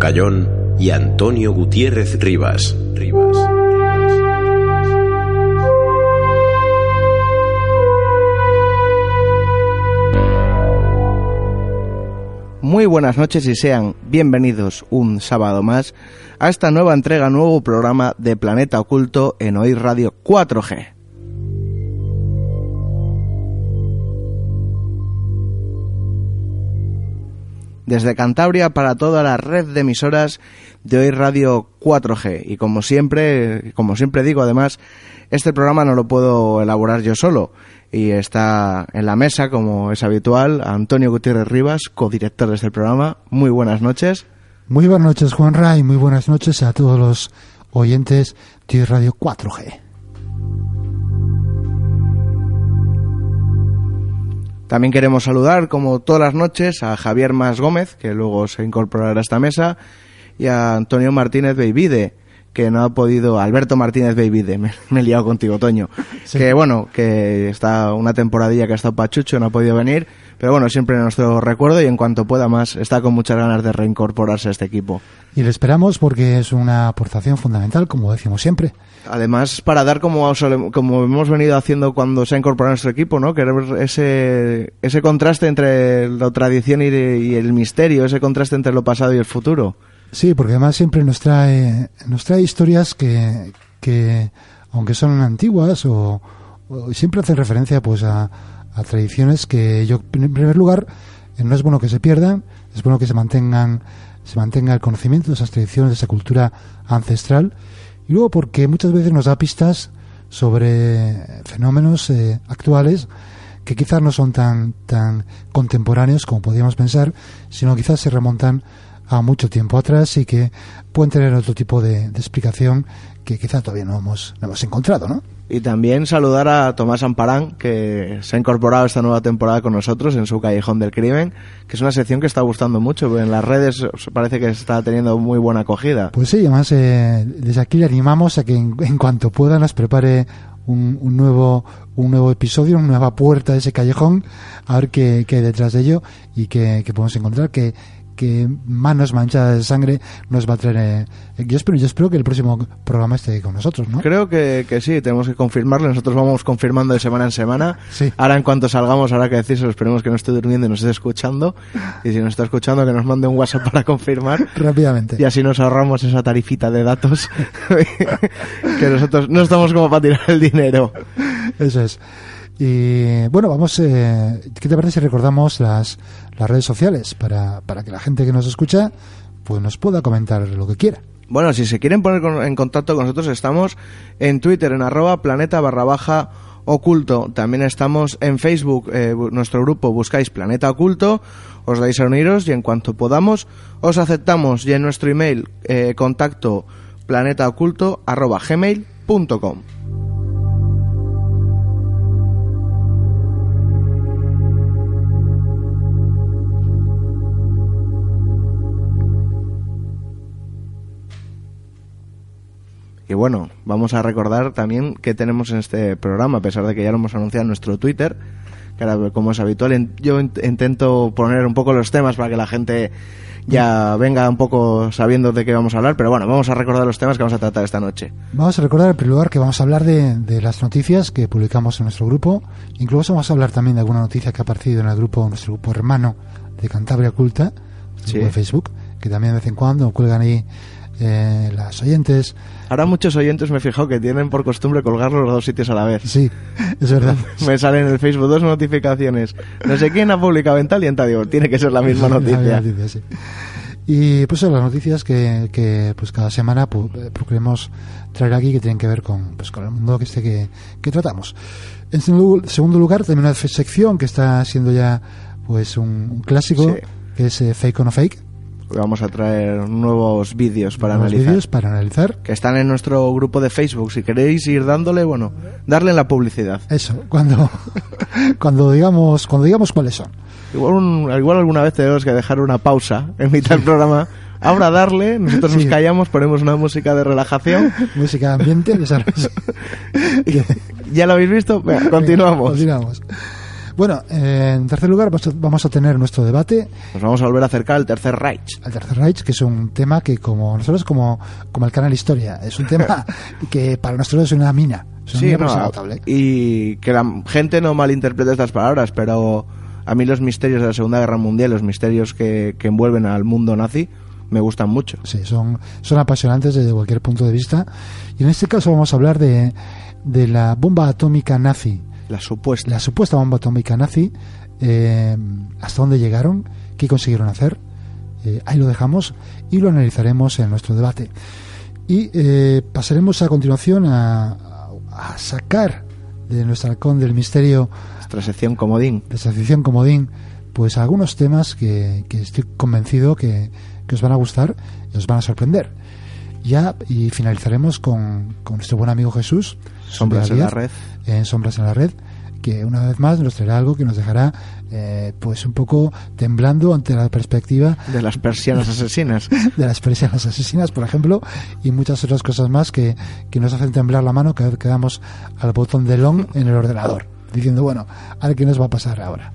Cayón y Antonio Gutiérrez Rivas. Rivas. Muy buenas noches y sean bienvenidos un sábado más a esta nueva entrega, nuevo programa de Planeta Oculto en Oír Radio 4G. Desde Cantabria para toda la red de emisoras de hoy Radio 4G. Y como siempre, como siempre digo, además, este programa no lo puedo elaborar yo solo. Y está en la mesa, como es habitual, Antonio Gutiérrez Rivas, codirector de este programa. Muy buenas noches. Muy buenas noches, Juan Ray. Muy buenas noches a todos los oyentes de Radio 4G. También queremos saludar, como todas las noches, a Javier Más Gómez, que luego se incorporará a esta mesa, y a Antonio Martínez Beivide, que no ha podido, Alberto Martínez Beivide, me, me he liado contigo, Toño, que bueno, que está una temporadilla que ha estado pachucho, no ha podido venir, pero bueno, siempre nuestro recuerdo y en cuanto pueda más, está con muchas ganas de reincorporarse a este equipo. Y le esperamos porque es una aportación fundamental, como decimos siempre. Además, para dar como, hemos venido haciendo cuando se ha incorporado nuestro equipo, ¿no? Queremos ese, contraste entre la tradición y, y, el misterio, ese contraste entre lo pasado y el futuro. Sí, porque además siempre nos trae, nos trae historias que, que aunque son antiguas o, o siempre hacen referencia pues a, a tradiciones que yo, en primer lugar, eh, no es bueno que se pierdan, es bueno que se mantengan, se mantenga el conocimiento de esas tradiciones, de esa cultura ancestral y luego porque muchas veces nos da pistas sobre fenómenos eh, actuales que quizás no son tan, tan contemporáneos como podríamos pensar, sino quizás se remontan a mucho tiempo atrás y que pueden tener otro tipo de, de explicación que quizás todavía no hemos, no hemos encontrado, ¿no? Y también saludar a Tomás Amparán, que se ha incorporado esta nueva temporada con nosotros en su Callejón del Crimen, que es una sección que está gustando mucho, en las redes parece que está teniendo muy buena acogida. Pues sí, además eh, desde aquí le animamos a que en, en cuanto pueda nos prepare un, un, nuevo un nuevo episodio, una nueva puerta de ese callejón, a ver qué, qué hay detrás de ello y qué, qué podemos encontrar, que que manos manchadas de sangre nos va a traer. Eh, yo, espero, yo espero que el próximo programa esté con nosotros, ¿no? Creo que, que sí, tenemos que confirmarlo. Nosotros vamos confirmando de semana en semana. Sí. Ahora, en cuanto salgamos, ahora que decís, esperemos que no esté durmiendo y nos esté escuchando. Y si nos está escuchando, que nos mande un WhatsApp para confirmar. Rápidamente. Y así nos ahorramos esa tarifita de datos. que nosotros no estamos como para tirar el dinero. Eso es. Y bueno, vamos, eh, ¿qué te parece si recordamos las, las redes sociales para, para que la gente que nos escucha pues nos pueda comentar lo que quiera? Bueno, si se quieren poner con, en contacto con nosotros, estamos en Twitter, en arroba planeta barra baja oculto. También estamos en Facebook, eh, nuestro grupo buscáis Planeta Oculto, os dais a uniros y en cuanto podamos os aceptamos y en nuestro email eh, contacto planetaoculto arroba gmail.com. Y bueno, vamos a recordar también que tenemos en este programa, a pesar de que ya lo hemos anunciado en nuestro Twitter, que ahora, como es habitual, yo intento poner un poco los temas para que la gente ya venga un poco sabiendo de qué vamos a hablar, pero bueno, vamos a recordar los temas que vamos a tratar esta noche. Vamos a recordar en primer lugar que vamos a hablar de, de las noticias que publicamos en nuestro grupo, incluso vamos a hablar también de alguna noticia que ha aparecido en el grupo, nuestro grupo hermano de Cantabria Culta, Sí. de Facebook, que también de vez en cuando cuelgan ahí eh, las oyentes. Ahora muchos oyentes me he fijado que tienen por costumbre colgarlo los dos sitios a la vez. Sí, es verdad. me salen en el Facebook dos notificaciones. No sé quién ha publicado en tal y en tal. Digo, tiene que ser la misma La noticia. noticia, sí. Y pues son las noticias que, que pues cada semana pu- eh, procuremos traer aquí que tienen que ver con, pues, con el mundo que, este que, que tratamos. En segundo segundo lugar, también una sección que está siendo ya pues un, un clásico, Sí. que es eh, Fake o No Fake. Vamos a traer nuevos vídeos para Nuevos analizar. vídeos para analizar. Que están en nuestro grupo de Facebook. Si queréis ir dándole, bueno, darle la publicidad. Eso, cuando, cuando digamos, cuando digamos cuáles son. Igual, un- igual alguna vez tenemos que dejar una pausa en mitad del programa. Ahora darle, nosotros nos callamos, ponemos una música de relajación. Música de ambiente, ya sabes. ¿Ya lo habéis visto? Venga, continuamos. Continuamos. Bueno, eh, en tercer lugar vamos a- tener nuestro debate Nos vamos a volver a acercar al tercer Reich. al Tercer Reich, que es un tema que como nosotros como, como el canal Historia, es un tema que para nosotros es una mina, es una Sí, mina no, y que la gente no malinterprete estas palabras, pero a mí los misterios de la Segunda Guerra Mundial, los misterios que, que envuelven al mundo nazi, me gustan mucho. Sí, son, son apasionantes desde cualquier punto de vista. Y en este caso vamos a hablar de, de la bomba atómica nazi, La supuesta. la supuesta bomba atómica nazi, eh, hasta dónde llegaron, qué consiguieron hacer. Eh, ahí lo dejamos y lo analizaremos en nuestro debate. Y eh, pasaremos a continuación a, a sacar de nuestro halcón del misterio Nuestra sección comodín. de sección comodín, pues algunos temas que, que estoy convencido que, que os van a gustar y os van a sorprender. Ya, y finalizaremos con, con nuestro buen amigo Jesús, Sombras en la red. En Sombras en la Red, que una vez más nos traerá algo que nos dejará eh, pues un poco temblando ante la perspectiva De las persianas asesinas. de las persianas asesinas, por ejemplo, y muchas otras cosas más que, que nos hacen temblar la mano cada vez que damos al botón de long en el ordenador, diciendo, bueno, a ver qué nos va a pasar ahora.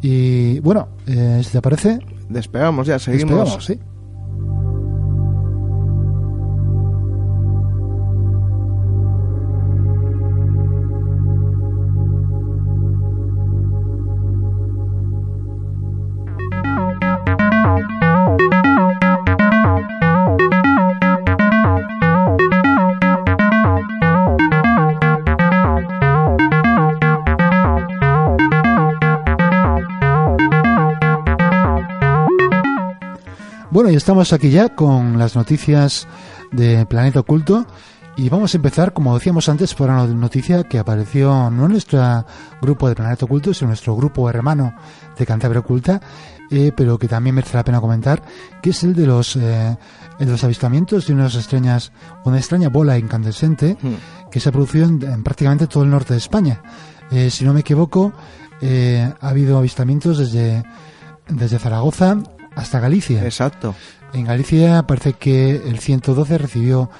Y bueno, eh, si te parece, Despegamos ya, seguimos. despegamos, ¿sí? Estamos aquí ya con las noticias de Planeta Oculto. Y vamos a empezar, como decíamos antes, por una noticia que apareció no en nuestro grupo de Planeta Oculto, sino en nuestro grupo hermano de Cantabria Oculta, eh, pero que también merece la pena comentar, que es el de los, eh, el de los avistamientos de unas extrañas, una extraña bola incandescente Hmm. que se ha producido en, en prácticamente todo el norte de España. Eh, si no me equivoco, eh, ha habido avistamientos desde, desde Zaragoza hasta Galicia. Exacto. En Galicia parece que el 112 recibió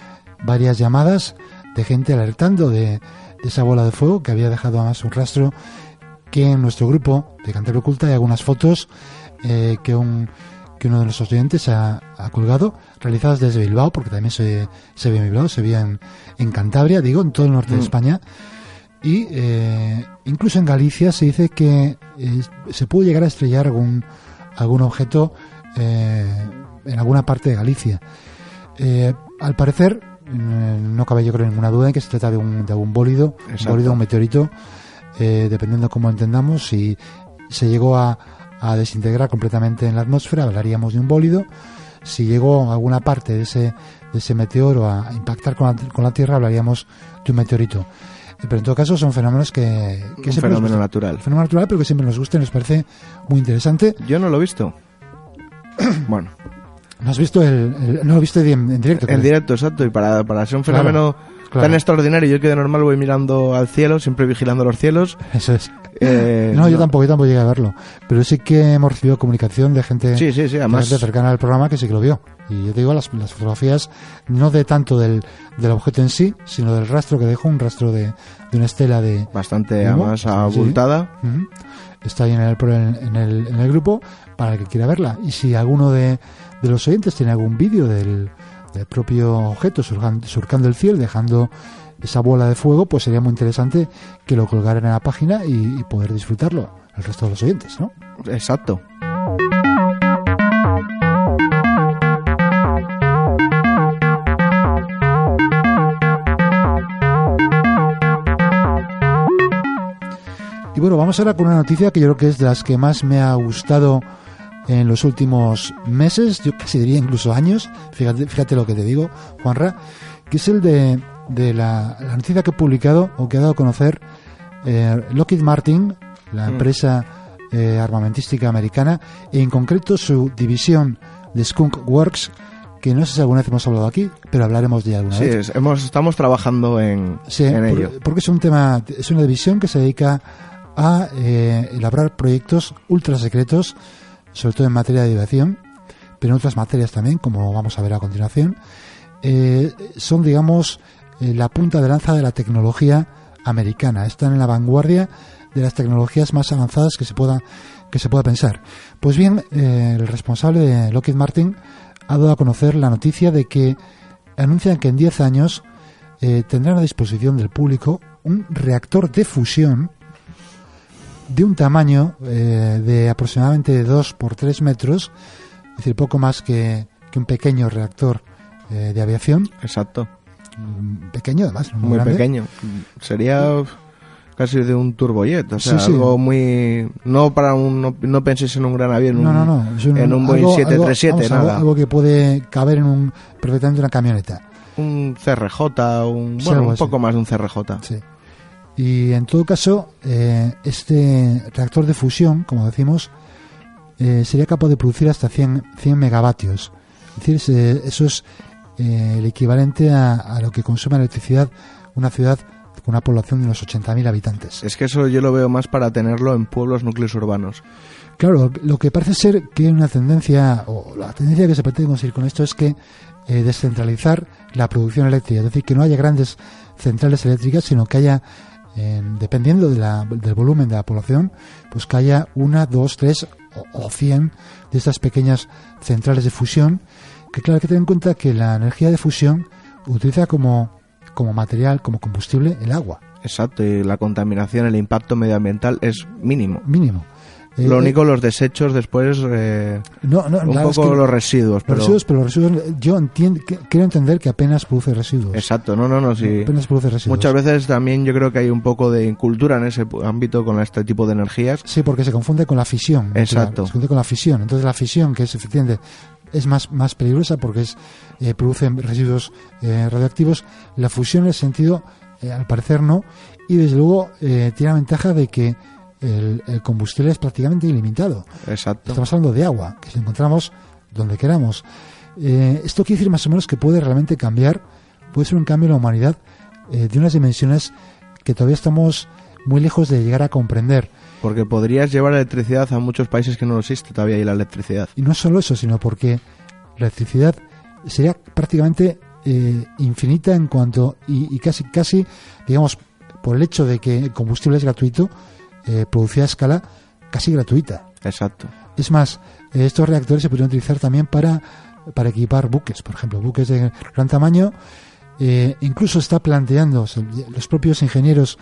varias llamadas de gente alertando de, de esa bola de fuego que había dejado además un rastro que en nuestro grupo de Cantabria Oculta hay algunas fotos eh, que, un, que uno de nuestros oyentes ha, ha colgado, realizadas desde Bilbao, porque también se, se ve en Bilbao, se veía en, en Cantabria, digo, en todo el norte de Mm. España. Y eh, incluso en Galicia se dice que eh, se puede llegar a estrellar algún, algún objeto en alguna parte de Galicia. Eh, al parecer, eh, no cabe yo creo ninguna duda en que se trata de un, de un bólido, un bólido, un meteorito, eh, dependiendo cómo entendamos, si se llegó a, a desintegrar completamente en la atmósfera, hablaríamos de un bólido. Si llegó a alguna parte de ese, de ese meteoro a impactar con la, con la Tierra, hablaríamos de un meteorito. Pero en todo caso son fenómenos que, que Un fenómeno gustan. natural. Fenómeno natural, pero que siempre nos gusta y nos parece muy interesante. Yo no lo he visto. bueno, ¿No has visto el, el- no lo viste en, en directo? en directo, exacto. Y para, para ser un fenómeno claro. tan extraordinario, yo que de normal voy mirando al cielo, siempre vigilando los cielos. Eso es. eh, no, yo tampoco, yo tampoco llegué a verlo. Pero sí que hemos recibido comunicación de gente, Sí, sí, sí, de además- gente cercana al programa que sí que lo vio. Y yo te digo, las, las fotografías, no de tanto del, del objeto en sí, sino del rastro que dejó, un rastro de, de una estela de... Bastante abultada. Está ahí en el, en, en el, en el grupo para el que quiera verla. Y si alguno de, de los oyentes tiene algún vídeo del, del propio objeto surgan- surcando el cielo, dejando esa bola de fuego, pues sería muy interesante que lo colgaran en la página y, y poder disfrutarlo el resto de los oyentes, ¿no? Exacto. Y bueno, vamos ahora con una noticia que yo creo que es de las que más me ha gustado en los últimos meses, yo casi diría incluso años, fíjate, fíjate lo que te digo, Juanra, que es el de, de la, la noticia que he publicado o que ha dado a conocer eh, Lockheed Martin, la Mm. empresa eh, armamentística americana, e en concreto su división de Skunk Works, que no sé si alguna vez hemos hablado aquí, pero hablaremos de alguna Sí, vez. es- hemos, estamos trabajando en, Sí, en por- ello. porque es un tema, es una división que se dedica a eh, elaborar proyectos ultra secretos, sobre todo en materia de aviación, pero en otras materias también, como vamos a ver a continuación. Eh, son, digamos, eh, la punta de lanza de la tecnología americana. Están en la vanguardia de las tecnologías más avanzadas que se pueda, que se pueda pensar. Pues bien, eh, el responsable de Lockheed Martin ha dado a conocer la noticia de que anuncian que en 10 años eh, tendrán a disposición del público un reactor de fusión de un tamaño eh, de aproximadamente 2 por 3 metros, es decir, poco más que, que un pequeño reactor eh, de aviación. Exacto. Mm, Pequeño, además. no Muy grande. pequeño. Sería casi de un turbojet. O sea, Sí, sí. algo muy. No para un. No, no penséis en un gran avión. No, un- no, no. en un Boeing algo- 737, algo, nada. algo que puede caber en un perfectamente una camioneta. Un CRJ, un. Sí, Bueno, un poco más de un CRJ. Sí. Y en todo caso, eh, este reactor de fusión, como decimos, eh, sería capaz de producir hasta 100, 100 megavatios. Es decir, eso es eh, el equivalente a, a lo que consume electricidad una ciudad con una población de unos 80.000 habitantes. Es que eso yo lo veo más para tenerlo en pueblos, núcleos urbanos. Claro, lo que parece ser que hay una tendencia, o la tendencia que se pretende conseguir con esto es que eh, descentralizar la producción eléctrica, es decir, que no haya grandes centrales eléctricas, sino que haya, eh, dependiendo de la- del volumen de la población, pues que haya una, dos, tres o, o cien de estas pequeñas centrales de fusión, que claro, hay que tener en cuenta que la energía de fusión utiliza como, como material, como combustible, el agua, Exacto, y la contaminación, el impacto medioambiental es mínimo. mínimo. Lo único, los desechos después, eh, no, no, un es poco que- los residuos. Los Pero, residuos, pero los residuos, yo entiendo, quiero entender que apenas produce residuos. Exacto, no, no, no, sí. Apenas produce residuos. Muchas veces también yo creo que hay un poco de cultura en ese ámbito con este tipo de energías. Sí, porque se confunde con la fisión. Exacto. Se confunde con la fisión. Entonces la fisión, que es efectivamente es más, más peligrosa porque es eh, produce residuos eh, radioactivos. La fusión en ese sentido, eh, al parecer no. Y desde luego eh, tiene la ventaja de que el, el combustible es prácticamente ilimitado. Exacto. Estamos hablando de agua, que si encontramos donde queramos. Eh, esto quiere decir más o menos que puede realmente cambiar, puede ser un cambio en la humanidad eh, de unas dimensiones que todavía estamos muy lejos de llegar a comprender. Porque podrías llevar electricidad a muchos países que no existe todavía ahí la electricidad. Y no solo eso, sino porque la electricidad sería prácticamente eh, infinita en cuanto y, y casi casi digamos por el hecho de que el combustible es gratuito, eh, producida a escala casi gratuita. Exacto. Es más, eh, estos reactores se podrían utilizar también para, para equipar buques, por ejemplo, buques de gran tamaño. Eh, incluso está planteando, los propios ingenieros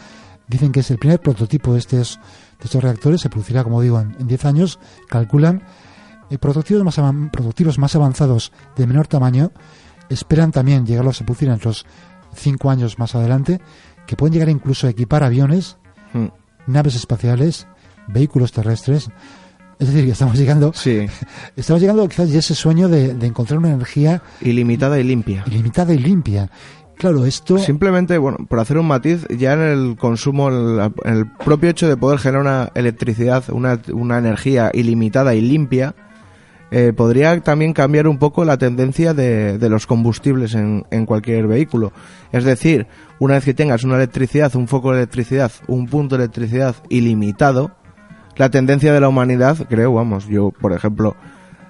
dicen que es el primer prototipo de estos, de estos reactores, se producirá, como digo, en, en 10 años, calculan. eh, prototipos, más, prototipos más avanzados de menor tamaño esperan también llegarlos a producir en otros 5 años más adelante, que pueden llegar incluso a equipar aviones, Mm. Naves espaciales, vehículos terrestres. Es decir, que estamos llegando, Sí, estamos llegando quizás ya a ese sueño de, de encontrar una energía ilimitada y limpia. ilimitada y limpia. Claro, esto Simplemente, bueno, por hacer un matiz, ya en el consumo, en el propio hecho de poder generar una electricidad, una, una energía ilimitada y limpia, eh, podría también cambiar un poco la tendencia de, los combustibles en, cualquier vehículo. Es decir, una vez que tengas una electricidad, un foco de electricidad, un punto de electricidad ilimitado, la tendencia de la humanidad, creo, vamos, yo, por ejemplo,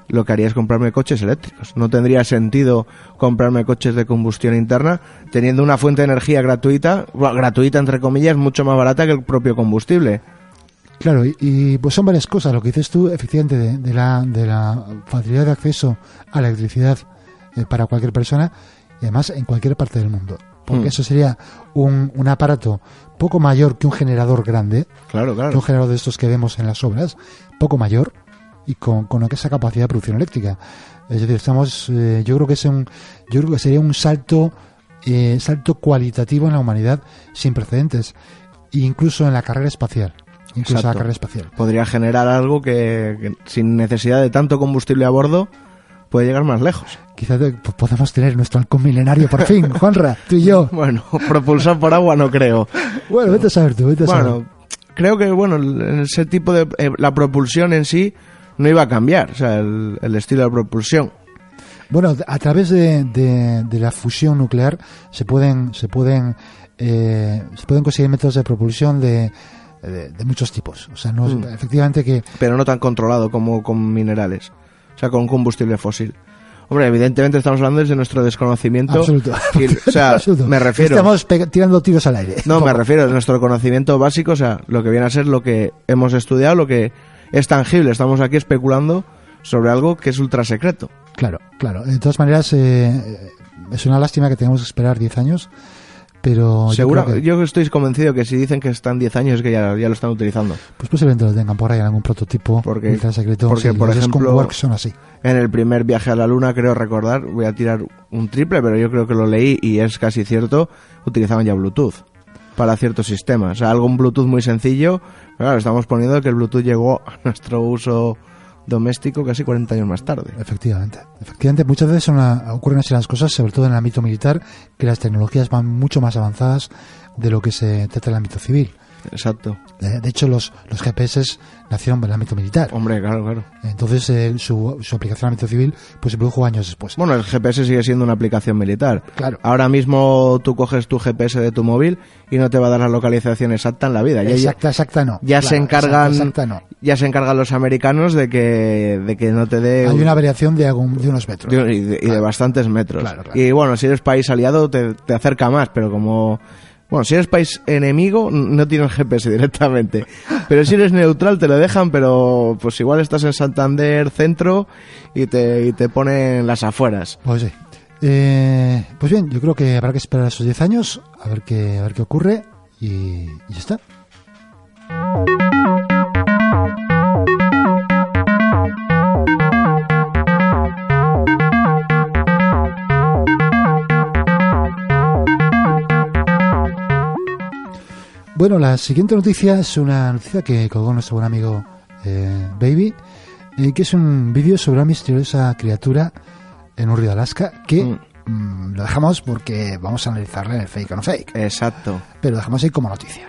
lo que haría es comprarme coches eléctricos. No tendría sentido comprarme coches de combustión interna teniendo una fuente de energía gratuita, gratuita entre comillas, mucho más barata que el propio combustible. Claro, y, y, pues son varias cosas. Lo que dices tú, efectivamente, de, de la, de la facilidad de acceso a la electricidad eh, para cualquier persona y además en cualquier parte del mundo. Porque Hmm. eso sería un, un aparato poco mayor que un generador grande, Claro, que un claro. generador de estos que vemos en las obras, poco mayor y con, con esa capacidad de producción eléctrica. Es decir, estamos, eh, yo creo que es un, yo creo que sería un salto, eh, salto cualitativo en la humanidad sin precedentes, incluso en la carrera espacial, incluso en la Exacto. carrera espacial. Podría generar algo que, que sin necesidad de tanto combustible a bordo puede llegar más lejos. Quizás pues podemos tener nuestro halcón milenario por fin, Juanra, tú y yo. Bueno, propulsar por agua no creo. Bueno, vete a saber tú, vete a saber. Bueno, creo que bueno, en ese tipo de eh, la propulsión en sí no iba a cambiar, o sea, el, el estilo de propulsión. Bueno, a través de, de- de la fusión nuclear se pueden se pueden eh, se pueden conseguir métodos de propulsión de, de, de muchos tipos. O sea, no Mm. efectivamente que pero no tan controlado como con minerales, o sea, con combustible fósil. Hombre, evidentemente estamos hablando desde nuestro desconocimiento. Absoluto. O sea, Absoluto. me refiero. Estamos tirando tiros al aire. No, me Como- refiero a nuestro conocimiento básico, o sea, lo que viene a ser lo que hemos estudiado, lo que es tangible. Estamos aquí especulando sobre algo que es ultra secreto. Claro, claro. De todas maneras, eh, es una lástima que tengamos que esperar 10 años, pero yo Seguro, que, yo estoy convencido que si dicen que están 10 años es que ya, ya lo están utilizando. pues posiblemente lo tengan por ahí en algún prototipo Porque- secreto. porque, Sí, por ejemplo- son así. En el primer viaje a la luna, creo recordar, voy a tirar un triple, pero yo creo que lo leí y es casi cierto, utilizaban ya Bluetooth para ciertos sistemas. O sea, algo un Bluetooth muy sencillo. Claro, estamos poniendo que el Bluetooth llegó a nuestro uso doméstico casi 40 años más tarde. Efectivamente. Efectivamente, muchas veces son ocurren así las cosas, sobre todo en el ámbito militar, que las tecnologías van mucho más avanzadas de lo que se trata en el ámbito civil. Exacto. De, de hecho, los, los GPS nacieron en el ámbito militar. Hombre, claro, claro. Entonces, eh, su, su aplicación en el ámbito civil pues se produjo años después. Bueno, el GPS sigue siendo una aplicación militar. Claro. Ahora mismo tú coges tu GPS de tu móvil y no te va a dar la localización exacta en la vida. Ya, exacta, exacta no. ya Claro, se encargan Exacta, exacta no. ya se encargan los americanos de que de que no te dé Hay una variación de, algún- de unos metros. de- y de, y de Claro. bastantes metros. Claro, claro. Y bueno, si eres país aliado te, te acerca más, pero como bueno, si eres país enemigo no tienes GPS directamente. Pero si eres neutral te lo dejan, pero pues igual estás en Santander centro y te y te ponen las afueras. Pues sí. Eh, pues bien, yo creo que habrá que esperar esos 10 años a ver qué, a ver qué ocurre y ya está. Bueno, la siguiente noticia es una noticia que colgó nuestro buen amigo eh, Baby, eh, que es un vídeo sobre una misteriosa criatura en un río de Alaska que Mm. mm, lo dejamos porque vamos a analizarla en el fake o no fake, Exacto. pero lo dejamos ahí como noticia.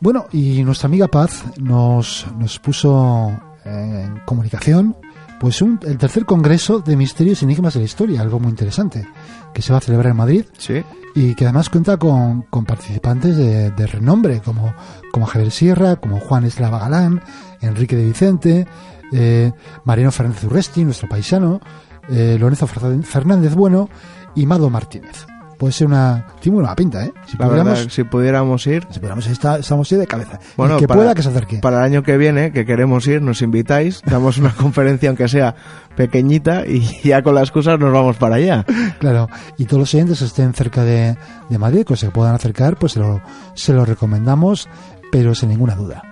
Bueno, y nuestra amiga Paz nos, nos puso en comunicación pues un- el tercer congreso de misterios y enigmas de la historia, algo muy interesante, que se va a celebrar en Madrid Sí. y que además cuenta con, con participantes de, de renombre como, como Javier Sierra, como Juan Eslava Galán, Enrique de Vicente, eh, Mariano Fernández Urresti, nuestro paisano, eh, Lorenzo Fer- Fernández Bueno y Mado Martínez. Puede ser una... Tiene muy buena pinta, ¿eh? Si La pudiéramos... verdad, si pudiéramos ir, si pudiéramos está- estamos ya de cabeza. Bueno, que para- pueda que se acerque. Para el año que viene, que queremos ir, nos invitáis, damos una conferencia aunque sea pequeñita y ya con las cosas nos vamos para allá. Claro, y todos los oyentes estén cerca de, de Madrid, que se puedan acercar, pues se lo, se lo recomendamos, pero sin ninguna duda.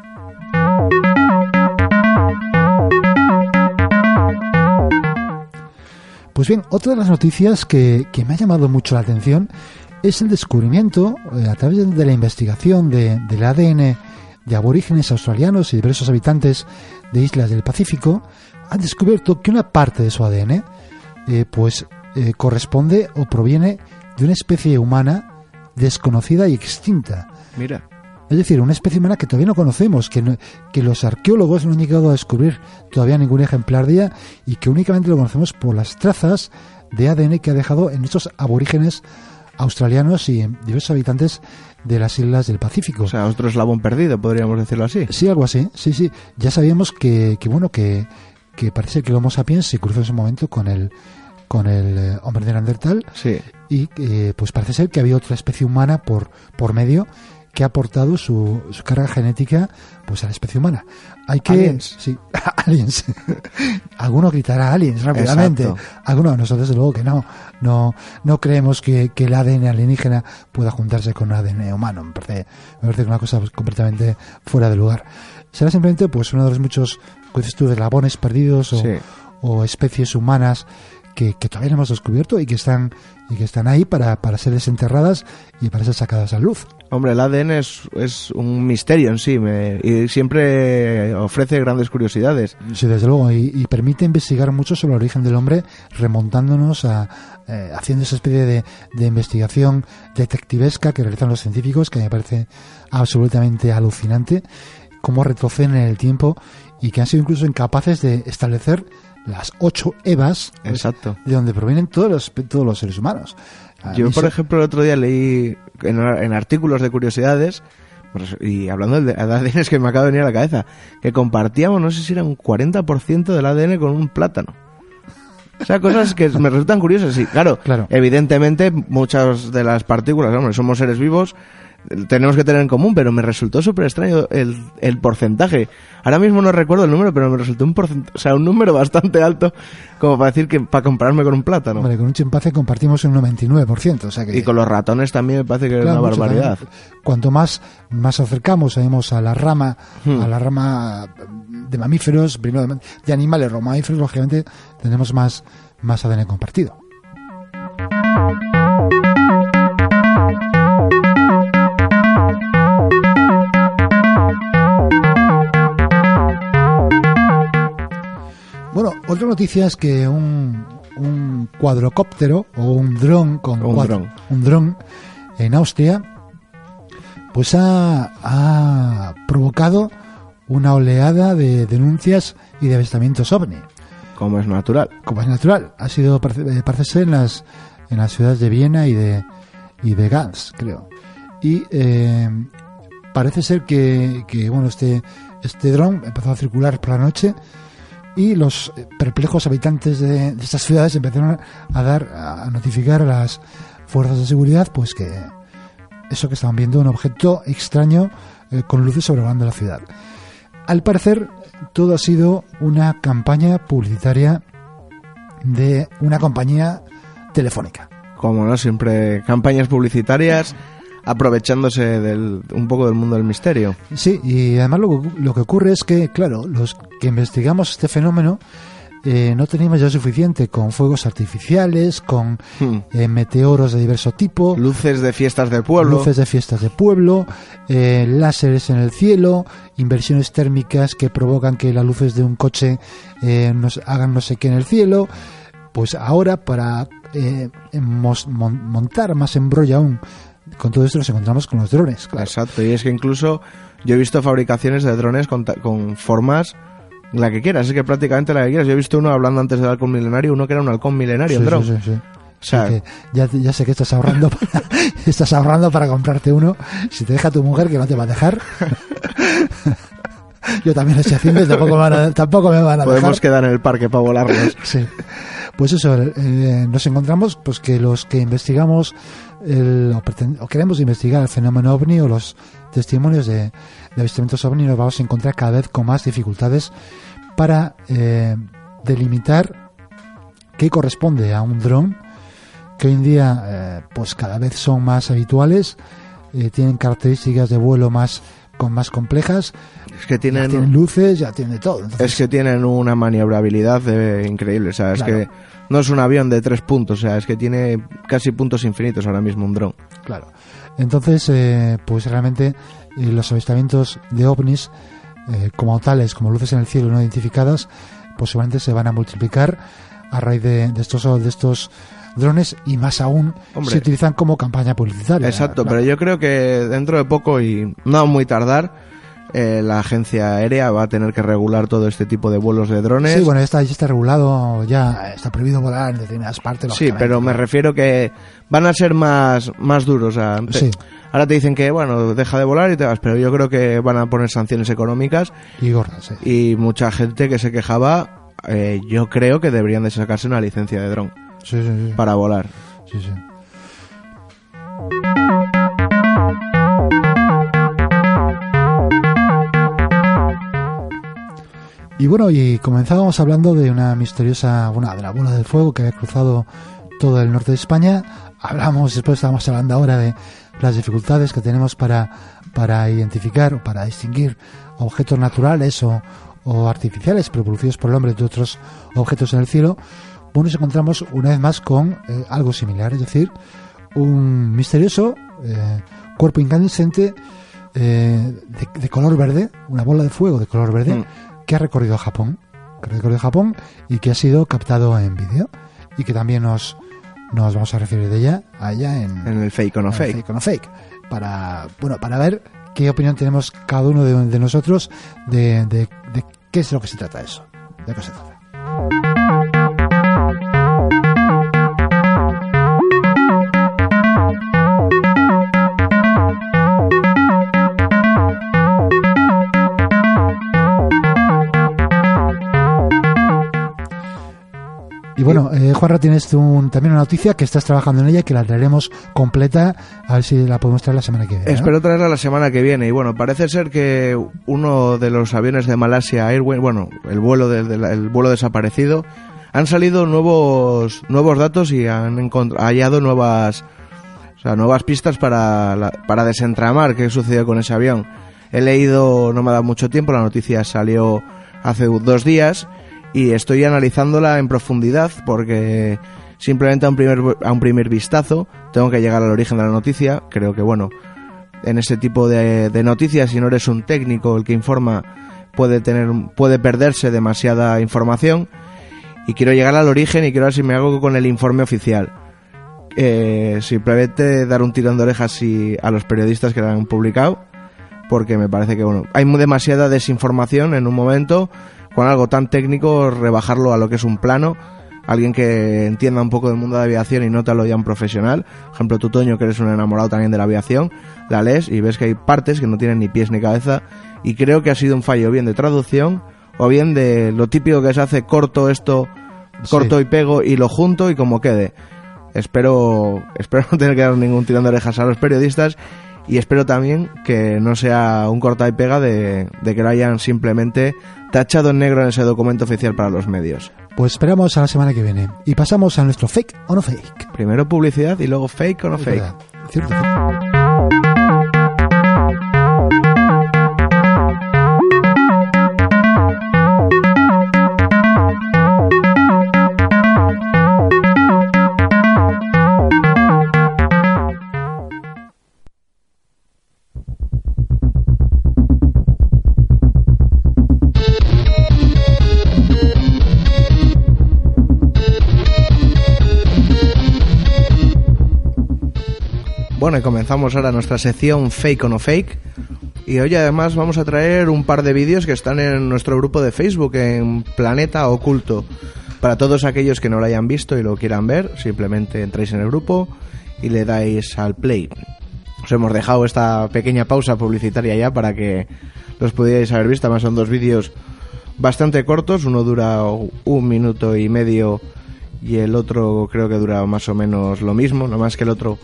Pues bien, otra de las noticias que, que me ha llamado mucho la atención es el descubrimiento, eh, a través de la investigación de- del ADN de aborígenes australianos y diversos habitantes de islas del Pacífico, han descubierto que una parte de su ADN eh, pues eh, corresponde o proviene de una especie humana desconocida y extinta. Mira, Es decir, una especie humana que todavía no conocemos, que, no- que los arqueólogos no han llegado a descubrir todavía ningún ejemplar de ella y que únicamente lo conocemos por las trazas de ADN que ha dejado en estos aborígenes australianos y en diversos habitantes de las islas del Pacífico. o sea, otro eslabón perdido, podríamos decirlo así. Sí, algo así. Sí, sí. Ya sabíamos que, que bueno, que, que parece que el Homo sapiens se cruzó en ese momento con el, con el eh, hombre de Neandertal Sí, y eh, pues parece ser que había otra especie humana por, por medio que ha aportado su, su carga genética pues a la especie humana. Hay que Aliens. sí, aliens. Alguno gritará aliens rápidamente. Exacto. Algunos nosotros desde luego que no, no, no creemos que, que el ADN alienígena pueda juntarse con el ADN humano. Me parece, me parece una cosa completamente fuera de lugar. Será simplemente pues uno de los muchos, tú, eslabones perdidos o, Sí. o especies humanas que, que todavía no hemos descubierto y que están y que están ahí para, para ser desenterradas y para ser sacadas a luz. Hombre, el ADN es, es un misterio en sí me- y siempre ofrece grandes curiosidades. Sí, desde luego, y, y permite investigar mucho sobre el origen del hombre, remontándonos a eh, haciendo esa especie de, de investigación detectivesca que realizan los científicos, que me parece absolutamente alucinante, cómo retroceden en el tiempo y que han sido incluso incapaces de establecer las ocho Evas Exacto. de donde provienen todos los, todos los seres humanos. A Yo, por ejemplo, el otro día leí en, en artículos de curiosidades, Y hablando del ADN es que me acaba de venir a la cabeza, que compartíamos, no sé si era un 40% del ADN con un plátano. O sea, cosas que me resultan curiosas. Y claro, Claro. evidentemente muchas de las partículas, hombre, somos seres vivos, tenemos que tener en común, pero me resultó súper extraño el, el porcentaje. Ahora mismo no recuerdo el número, pero me resultó un porcent- o sea, un número bastante alto como para decir que para compararme con un plátano. Hombre, con un chimpancé compartimos un 99%. O sea que, Y con los ratones también me parece que es Claro, una mucho barbaridad. también. Cuanto más, más acercamos, sabemos a la rama, Hmm. a la rama de mamíferos, primero de, de animales o mamíferos, lógicamente, tenemos más, más ADN compartido. Otra noticia es que un, un cuadrocóptero o un dron con Un dron. un dron en Austria pues ha, ha provocado una oleada de denuncias y de avistamientos ovni, Como es natural. como es natural. Ha sido, parece, eh, en las, en las ciudades de Viena y de, y de Gans, creo. Y eh, parece ser que, que, bueno, este, este dron empezó a circular por la noche y los eh, perplejos habitantes de, de estas ciudades empezaron a dar, a notificar a las fuerzas de seguridad, pues que eso que estaban viendo, un objeto extraño eh, con luces sobrevolando la ciudad. Al parecer, todo ha sido una campaña publicitaria de una compañía telefónica. Como no, siempre campañas publicitarias aprovechándose del, un poco del mundo del misterio. Sí, y además lo, que- lo que ocurre es que, claro, los que investigamos este fenómeno eh, no teníamos ya suficiente con fuegos artificiales, con Hmm. eh, meteoros de diverso tipo, Luces de fiestas del pueblo. luces de fiestas de pueblo, eh, láseres en el cielo, inversiones térmicas que provocan que las luces de un coche eh, nos hagan no sé qué en el cielo. Pues ahora para eh, montar más embrollo aún con todo esto nos encontramos con los drones. Claro. Exacto, y es que incluso yo he visto fabricaciones de drones con, con formas la que quieras, es que prácticamente la que quieras. Yo he visto uno hablando antes del halcón milenario, uno que era un halcón milenario, Sí, dron. sí, sí, sí. O sea, Que ya, ya sé que estás ahorrando para, estás ahorrando para comprarte uno. Si te deja tu mujer, que no te va a dejar. Yo también lo estoy haciendo y tampoco me van a, tampoco me van a podemos dejar. quedar en el parque para volarlos. Sí. Pues eso, eh, nos encontramos pues que los que investigamos el- o, queremos investigar el fenómeno ovni o los testimonios de, de avistamientos ovni nos vamos a encontrar cada vez con más dificultades para eh, delimitar qué corresponde a un dron que hoy en día eh, pues cada vez son más habituales eh, tienen características de vuelo más con más complejas Es que ya tienen, luces ya tienen de todo Entonces, es que tienen una maniobrabilidad eh, increíble. O sea, es Claro. que no es un avión de tres puntos, o sea, es que tiene casi puntos infinitos ahora mismo un dron. Claro. Entonces, eh, pues realmente eh, los avistamientos de ovnis, eh, como tales, como luces en el cielo no identificadas, pues seguramente se van a multiplicar a raíz de, de estos de estos drones y más aún Hombre. se utilizan como campaña publicitaria. Exacto, Claro. pero yo creo que dentro de poco y no muy tardar, eh, la agencia aérea va a tener que regular todo este tipo de vuelos de drones. Sí, bueno, ya está, ya está regulado, ya está prohibido volar en determinadas partes. Sí, pero me refiero que van a ser más, más duros. o sea, te- Sí. Ahora te dicen que, bueno, deja de volar y te vas, pero yo creo que van a poner sanciones económicas Y gordas, sí. y mucha gente que se quejaba, eh, yo creo que deberían de sacarse una licencia de dron Sí, sí, para volar. Sí, sí. Y bueno, y comenzábamos hablando de una misteriosa, bueno, de la bola de fuego que había cruzado todo el norte de España. Hablamos, después estábamos hablando ahora de las dificultades que tenemos para, para identificar o para distinguir objetos naturales o, o artificiales, pero producidos por el hombre de otros objetos en el cielo. Bueno, nos encontramos una vez más con eh, algo similar, es decir, un misterioso eh, cuerpo incandescente eh, de, de color verde, una bola de fuego de color verde, Mm. que ha recorrido Japón, que ha recorrido Japón y que ha sido captado en vídeo y que también nos, nos vamos a referir de ella allá en, En el fake o no fake. fake o no fake para bueno para ver qué opinión tenemos cada uno de, de nosotros de, de, de qué es lo que se trata eso de qué se trata Juanra, tienes un, también una noticia que estás trabajando en ella y que la traeremos completa, a ver si la podemos traer la semana que viene. Espero traerla la semana que viene. Y bueno, parece ser que uno de los aviones de Malasia Airways, bueno, el vuelo, el vuelo desaparecido, han salido nuevos nuevos datos y han hallado nuevas o sea, nuevas pistas para, para desentramar qué sucedió con ese avión. He leído, no me ha dado mucho tiempo, la noticia salió hace dos días y estoy analizándola en profundidad porque simplemente a un primer, a un primer vistazo tengo que llegar al origen de la noticia. Creo que, bueno, en ese tipo de, de noticias, si no eres un técnico el que informa, puede, tener, puede perderse demasiada información y quiero llegar al origen y quiero ver si me hago con el informe oficial eh, simplemente dar un tirón de orejas si- a los periodistas que lo han publicado, porque me parece que bueno, hay demasiada desinformación en un momento con algo tan técnico, rebajarlo a lo que es un plano. Alguien que entienda un poco del mundo de la aviación y nota lo ya un profesional. Por ejemplo, tú, Toño, que eres un enamorado también de la aviación, la lees y ves que hay partes que no tienen ni pies ni cabeza. Y creo que ha sido un fallo bien de traducción o bien de lo típico que se hace corto esto, corto Sí. y pego y lo junto y como quede. Espero, espero no tener que dar ningún tirón de orejas a los periodistas y espero también que no sea un corta y pega de, de que lo hayan simplemente tachado en negro en ese documento oficial para los medios. Pues esperamos a la semana que viene. Y pasamos a nuestro fake o no fake. Primero publicidad y luego fake o no Es fake. cierto. Comenzamos ahora nuestra sección fake o no fake. Y hoy además vamos a traer un par de vídeos que están en nuestro grupo de Facebook, en Planeta Oculto. Para todos aquellos que no lo hayan visto y lo quieran ver, simplemente entráis en el grupo y le dais al play. Os hemos dejado esta pequeña pausa publicitaria ya para que los pudierais haber visto. Además son dos vídeos bastante cortos. Uno dura un minuto y medio y el otro creo que dura más o menos lo mismo. No más que el otro,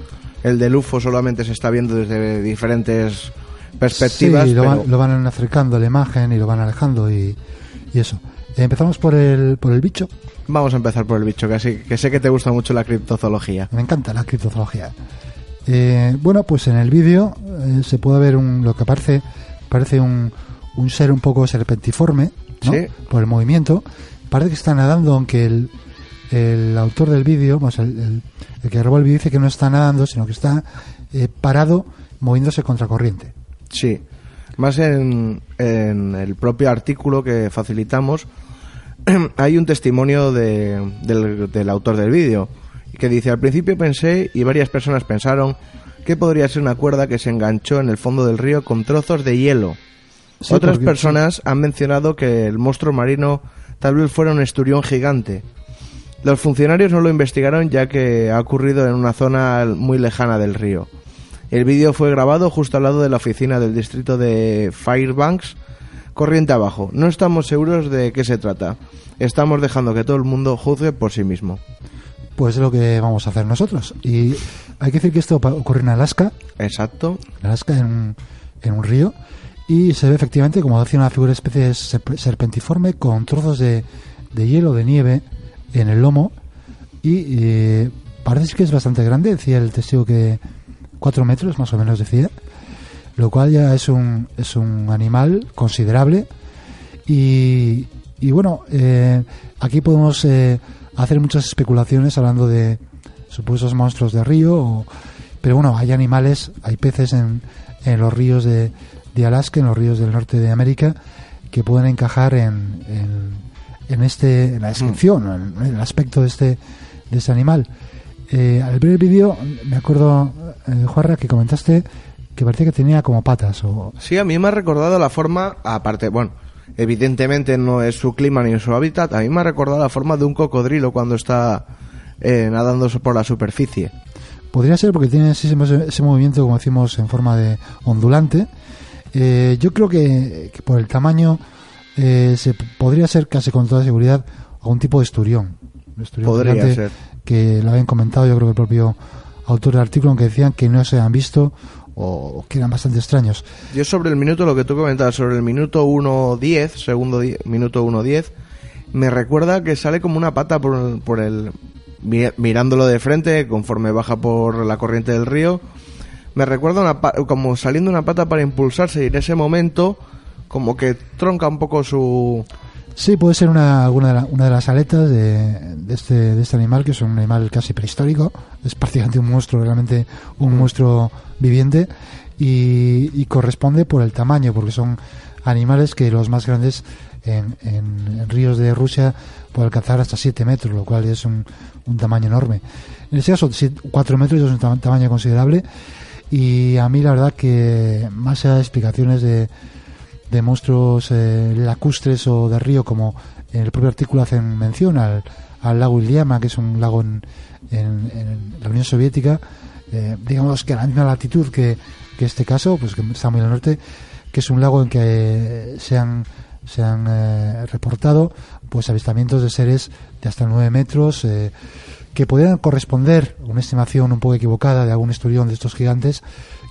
el del UFO, solamente se está viendo desde diferentes perspectivas. Sí, lo, pero- van, lo van acercando la imagen y lo van alejando y, y eso. Empezamos por el, por el bicho. Vamos a empezar por el bicho, que, así- que sé que te gusta mucho la criptozoología. Me encanta la criptozoología. Eh, bueno, pues en el vídeo eh, se puede ver un, lo que parece, parece un, un ser un poco serpentiforme ¿no? Sí. por el movimiento. Parece que está nadando, aunque el, el autor del vídeo, pues el, el- el que grabó el vídeo dice que no está nadando, sino que está eh, parado moviéndose contracorriente. Sí, más en, en el propio artículo que facilitamos hay un testimonio de- del, del autor del vídeo que dice al principio pensé y varias personas pensaron que podría ser una cuerda que se enganchó en el fondo del río con trozos de hielo. Sí, Otras porque- personas han mencionado que el monstruo marino tal vez fuera un esturión gigante. Los funcionarios no lo investigaron ya que ha ocurrido en una zona muy lejana del río. El vídeo fue grabado justo al lado de la oficina del distrito de Fairbanks, corriente abajo. No estamos seguros de qué se trata. Estamos dejando que todo el mundo juzgue por sí mismo. Pues es lo que vamos a hacer nosotros. Y hay que decir que esto ocurre en Alaska, Exacto. en Alaska, en un, en un río, y se ve efectivamente, como decía, una figura especie de serp- serpentiforme con trozos de, de hielo, de nieve en el lomo, y eh, parece que es bastante grande, decía el testigo que cuatro metros más o menos decía, lo cual ya es un, es un animal considerable, y, y bueno, eh, aquí podemos eh, hacer muchas especulaciones hablando de supuestos monstruos de río, pero bueno, hay animales, hay peces en, en los ríos de, de Alaska, en los ríos del norte de América, que pueden encajar en, en, en este, en la descripción, en, el aspecto de este, de este animal. Eh, al ver el vídeo, me acuerdo, eh, Juarra, que comentaste que parecía que tenía como patas o Sí, a mí me ha recordado la forma, aparte, bueno, evidentemente no es su clima ni su hábitat, a mí me ha recordado la forma de un cocodrilo cuando está eh, nadando por la superficie. Podría ser porque tiene ese, ese movimiento, como decimos, en forma de ondulante. Eh, yo creo que, que por el tamaño eh, se podría ser casi con toda seguridad algún tipo de esturión. esturión Podría gigante ser. que lo habían comentado, yo creo que el propio autor del artículo, aunque decían que no se han visto o que eran bastante extraños. Yo sobre el minuto, lo que tú comentabas, sobre el minuto 1.10, segundo minuto 1.10, me recuerda que sale como una pata por, por el... mi- mirándolo de frente, conforme baja por la corriente del río, me recuerda una como saliendo una pata para impulsarse y en ese momento como que tronca un poco su... Sí, puede ser una, alguna de la- una de las aletas de, de este, de este animal, que es un animal casi prehistórico. Es prácticamente un monstruo, realmente un monstruo viviente. Y, y corresponde por el tamaño, porque son animales que los más grandes en, en- en ríos de Rusia pueden alcanzar hasta 7 metros, lo cual es un, un tamaño enorme. En este caso, 4 metros es un tam- tamaño considerable. Y a mí, la verdad, que más allá de explicaciones de de monstruos eh, lacustres o de río, como en el propio artículo hacen mención al, al lago Iliama, que es un lago en, en- la Unión Soviética, eh, digamos que a la misma latitud que, que este caso, pues que está muy al norte, que es un lago en que eh, se han, se han eh, reportado pues avistamientos de seres de hasta 9 metros, que podrían corresponder, una estimación un poco equivocada de algún esturión de estos gigantes,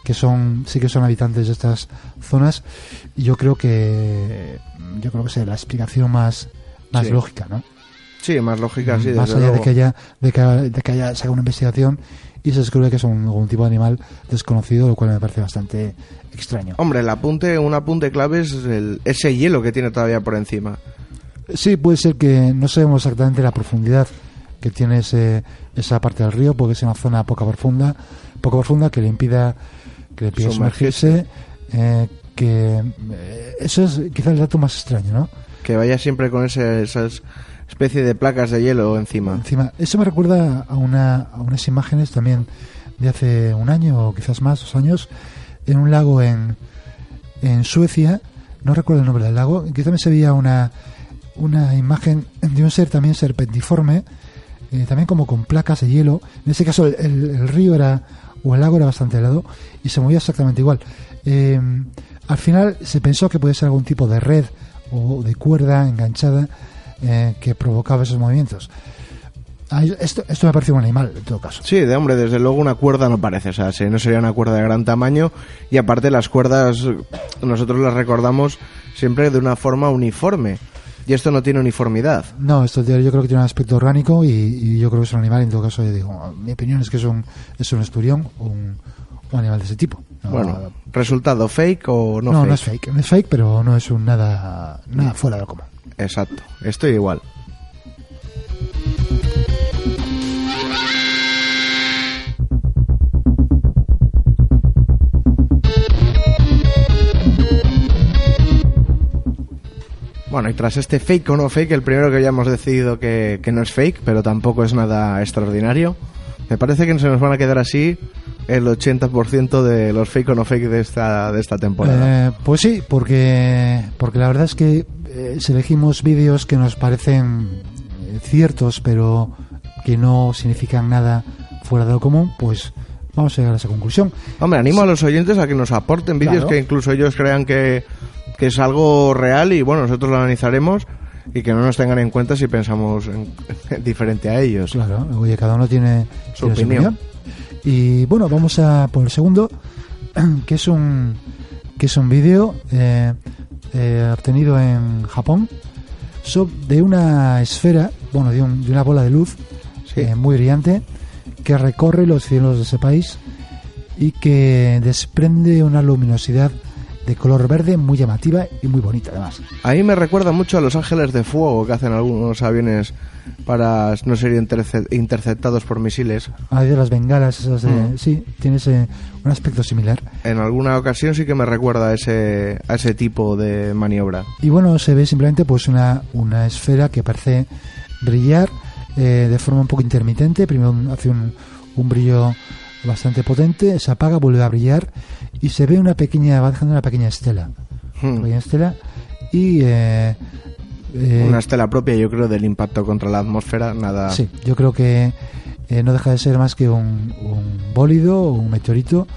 que son sí que son habitantes de estas zonas yo creo que yo creo que es la explicación más más Sí. lógica no Sí, más lógica, sí, más allá de que haya de que, de que haya sacado una investigación y se descubre que son algún tipo de animal desconocido lo cual me parece bastante extraño Hombre, el apunte, un apunte clave es el- ese hielo que tiene todavía por encima. sí puede ser que no sabemos exactamente la profundidad que tiene ese, esa parte del río porque es una zona poco profunda poco profunda que le impida que impida Sumergirse. eh, que eh, eso es quizá el dato más extraño no Que vaya siempre con ese, esas especie de placas de hielo encima. encima. Eso me recuerda a, una, a unas imágenes también de hace un año o quizás más, dos años, en un lago en, en Suecia, no recuerdo el nombre del lago, que también se veía una, una imagen de un ser también serpentiforme, eh, también como con placas de hielo. En ese caso el, el- el río era, o el lago era bastante helado y se movía exactamente igual. Eh, al final se pensó que podía ser algún tipo de red o de cuerda enganchada eh, que provocaba esos movimientos. Esto, me parece un animal, en todo caso. Sí, de hombre, desde luego una cuerda no parece, o sea, no sería una cuerda de gran tamaño y aparte las cuerdas nosotros las recordamos siempre de una forma uniforme y esto no tiene uniformidad. No, esto yo creo que tiene un aspecto orgánico y, y yo creo que es un animal, en todo caso, yo digo, mi opinión es que es un, es un esturión o un, un animal de ese tipo. No, Bueno, resultado fake o no, no, fake. no es fake, no es fake, pero no es un nada, nada fuera de lo común. Exacto, estoy igual. Bueno, y tras este fake o no fake, el primero que ya hemos decidido que, que no es fake, pero tampoco es nada extraordinario, me parece que se nos van a quedar así el 80% de los fake o no fake de esta, de esta temporada. Eh, pues sí, porque, porque la verdad es que eh, si elegimos vídeos que nos parecen eh, ciertos, pero que no significan nada fuera de lo común, pues vamos a llegar a esa conclusión. Hombre, animo a los oyentes a que nos aporten vídeos Claro. que incluso ellos crean que, que es algo real y bueno, nosotros lo analizaremos y que no nos tengan en cuenta si pensamos en- diferente a ellos. Claro, oye, cada uno tiene Su tiene opinión. Y bueno, vamos a por el segundo, que es un que es un vídeo eh, eh, obtenido en Japón de una esfera, bueno, de, un- de una bola de luz Sí. eh, muy brillante que recorre los cielos de ese país y que desprende una luminosidad de color verde muy llamativa y muy bonita además. A mí me recuerda mucho a los ángeles de fuego que hacen algunos aviones para no ser interce- interceptados por misiles. Hay de las bengalas esas de, Mm. sí, tiene ese, un aspecto similar. En alguna ocasión sí que me recuerda a ese, a ese tipo de maniobra. Y bueno, se ve simplemente pues una, una esfera que parece brillar eh, de forma un poco intermitente. Primero hace un, un brillo bastante potente, se apaga, vuelve a brillar y se ve una pequeña, va dejando una pequeña estela. Hmm. Una pequeña estela y... eh, eh, Una estela propia, yo creo, del impacto contra la atmósfera, nada. Sí, yo creo que eh, no deja de ser más que un, un bólido o un meteorito,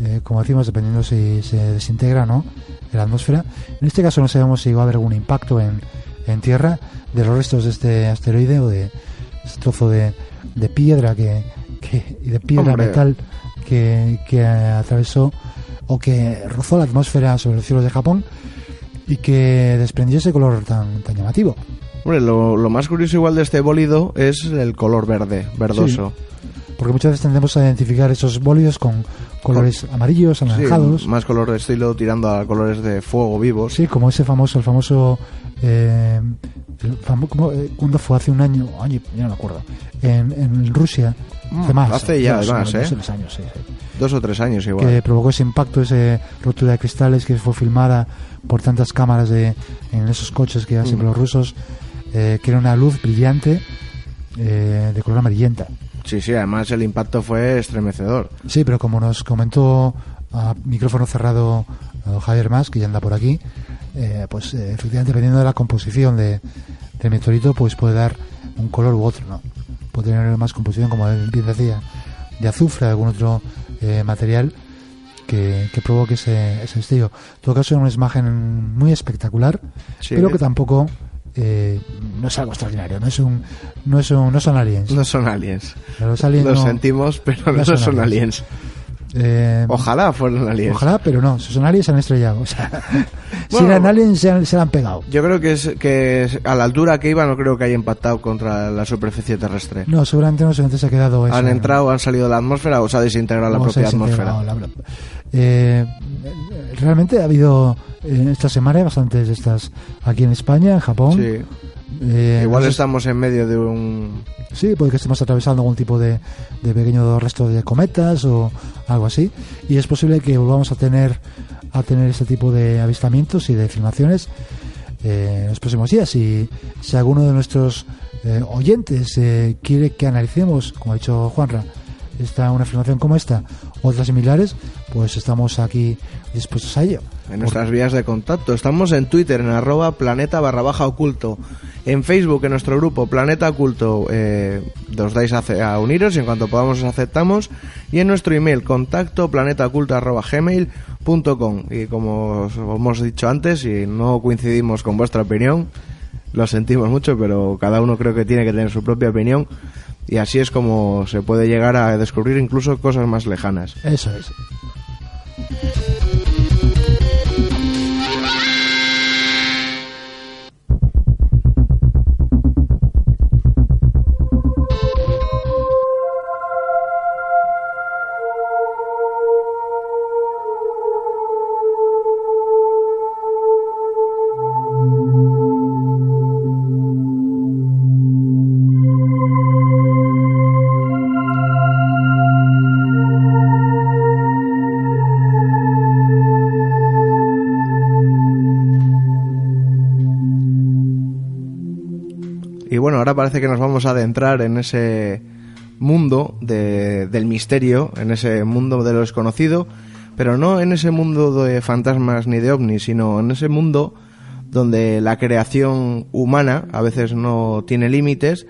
eh, como decimos, dependiendo si se desintegra o no en la atmósfera. En este caso no sabemos si va a haber algún impacto en, en Tierra de los restos de este asteroide o de ese trozo de, de piedra que, que- y de piedra Hombre. metal que, que atravesó o que rozó la atmósfera sobre los cielos de Japón y que desprendió ese color tan, tan llamativo. Hombre, lo, lo más curioso igual de este bólido es el color verde, verdoso. Porque muchas veces tendemos a identificar esos bólidos con colores amarillos, Sí, anaranjados. más color de estilo tirando a colores de fuego vivos. Sí, como ese famoso, el famoso, eh, como, eh, ¿cuándo fue? Hace un año, año, ya no me acuerdo, en, en Rusia, Mm, hace más, hace ya, dos, además, dos, ¿eh? tres años, sí, sí. Dos o tres años igual. que provocó ese impacto, esa rotura de cristales que fue filmada por tantas cámaras de, en esos coches que siempre Mm. los rusos, eh, que era una luz brillante eh, de color amarillenta. Sí, sí, además el impacto fue estremecedor. Sí, pero como nos comentó a micrófono cerrado eh, Javier Más, que ya anda por aquí, eh, pues eh, efectivamente dependiendo de la composición de, del meteorito, pues puede dar un color u otro, ¿no? Puede tener más composición, como bien decía, de azufre, de algún otro eh, material que, que provoque ese, ese destello. En todo caso, es una imagen muy espectacular, Sí. pero que tampoco eh, no es algo extraordinario, no es un, no es un, no son aliens. No son aliens. Los aliens Lo no- sentimos, pero no, no son son aliens. aliens. Eh, Ojalá fueran aliens. Ojalá, pero no, si son aliens se han estrellado. O sea, si eran aliens se han, se la han pegado. Yo creo que, es, que a la altura que iba no creo que haya impactado contra la superficie terrestre. No, seguramente no, seguramente se ha quedado eso. Han entrado, han salido de la atmósfera o se ha desintegrado la propia atmósfera. la- Eh, realmente ha habido eh, esta semana bastantes de estas aquí en España, en Japón. Sí. Eh, Igual estamos en medio de un... Sí, puede que estemos atravesando algún tipo de, de pequeño resto de cometas o algo así. Y es posible que volvamos a tener a tener este tipo de avistamientos y de filmaciones eh, en los próximos días. Y si alguno de nuestros eh, oyentes eh, quiere que analicemos, como ha dicho Juanra, esta, una filmación como esta, otras similares, pues estamos aquí dispuestos a ello. En nuestras vías de contacto. Estamos en Twitter, en arroba planeta barra baja oculto. En Facebook, en nuestro grupo Planeta Oculto, eh, os dais a, a uniros y en cuanto podamos os aceptamos. Y en nuestro email, contacto planetaoculto arroba gmail punto com. Y como os hemos dicho antes, si no coincidimos con vuestra opinión, lo sentimos mucho, pero cada uno creo que tiene que tener su propia opinión. Y así es como se puede llegar a descubrir incluso cosas más lejanas. Eso es. Parece que nos vamos a adentrar en ese mundo de- del misterio, en ese mundo de lo desconocido, pero no en ese mundo de fantasmas ni de ovnis, sino en ese mundo donde la creación humana a veces no tiene límites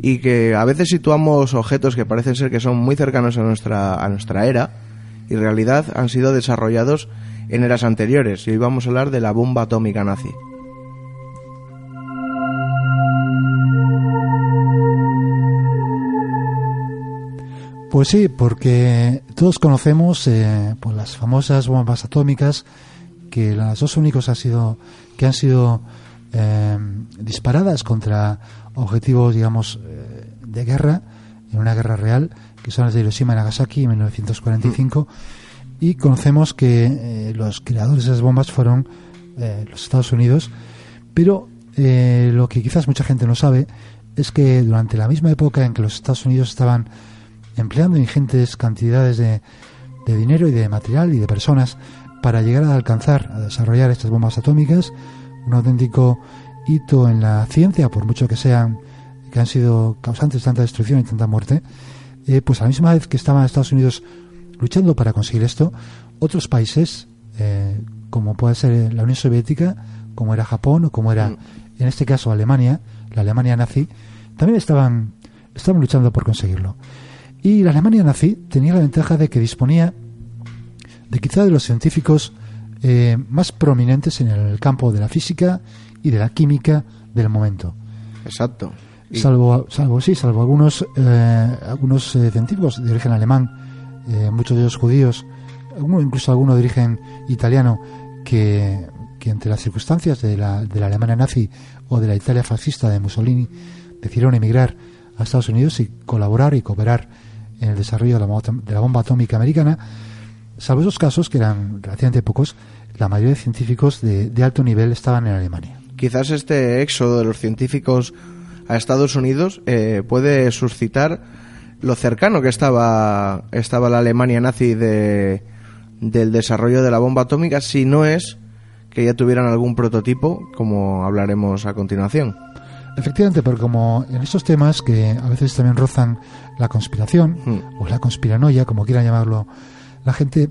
y que a veces situamos objetos que parecen ser que son muy cercanos a nuestra, a nuestra era y en realidad han sido desarrollados en eras anteriores. Y hoy vamos a hablar de la bomba atómica nazi. Pues sí, porque todos conocemos eh, pues las famosas bombas atómicas que las dos únicos han sido que han sido eh, disparadas contra objetivos, digamos, eh, de guerra en una guerra real, que son las de Hiroshima y Nagasaki en 1945, y conocemos que eh, los creadores de esas bombas fueron eh, los Estados Unidos, pero eh, lo que quizás mucha gente no sabe es que durante la misma época en que los Estados Unidos estaban empleando ingentes cantidades de, de dinero y de material y de personas para llegar a alcanzar, a desarrollar estas bombas atómicas, un auténtico hito en la ciencia, por mucho que sean, que han sido causantes de tanta destrucción y tanta muerte, eh, pues a la misma vez que estaban Estados Unidos luchando para conseguir esto, otros países, eh, como puede ser la Unión Soviética, como era Japón o como era, en este caso, Alemania, la Alemania nazi, también estaban, estaban luchando por conseguirlo. Y la Alemania nazi tenía la ventaja de que disponía de quizá de los científicos eh, más prominentes en el campo de la física y de la química del momento. Exacto. Salvo, salvo, sí, salvo algunos, eh, algunos eh, científicos de origen alemán, eh, muchos de ellos judíos, algunos, incluso algunos de origen italiano, que, que entre las circunstancias de la, de la Alemania nazi o de la Italia fascista de Mussolini decidieron emigrar a Estados Unidos y colaborar y cooperar en el desarrollo de la, de la bomba atómica americana, salvo esos casos que eran relativamente pocos, la mayoría de científicos de, de alto nivel estaban en Alemania. Quizás este éxodo de los científicos a Estados Unidos eh, puede suscitar lo cercano que estaba, estaba la Alemania nazi de, del desarrollo de la bomba atómica, si no es que ya tuvieran algún prototipo, como hablaremos a continuación. Efectivamente, pero como en estos temas que a veces también rozan la conspiración, Hmm. o la conspiranoia, como quieran llamarlo la gente,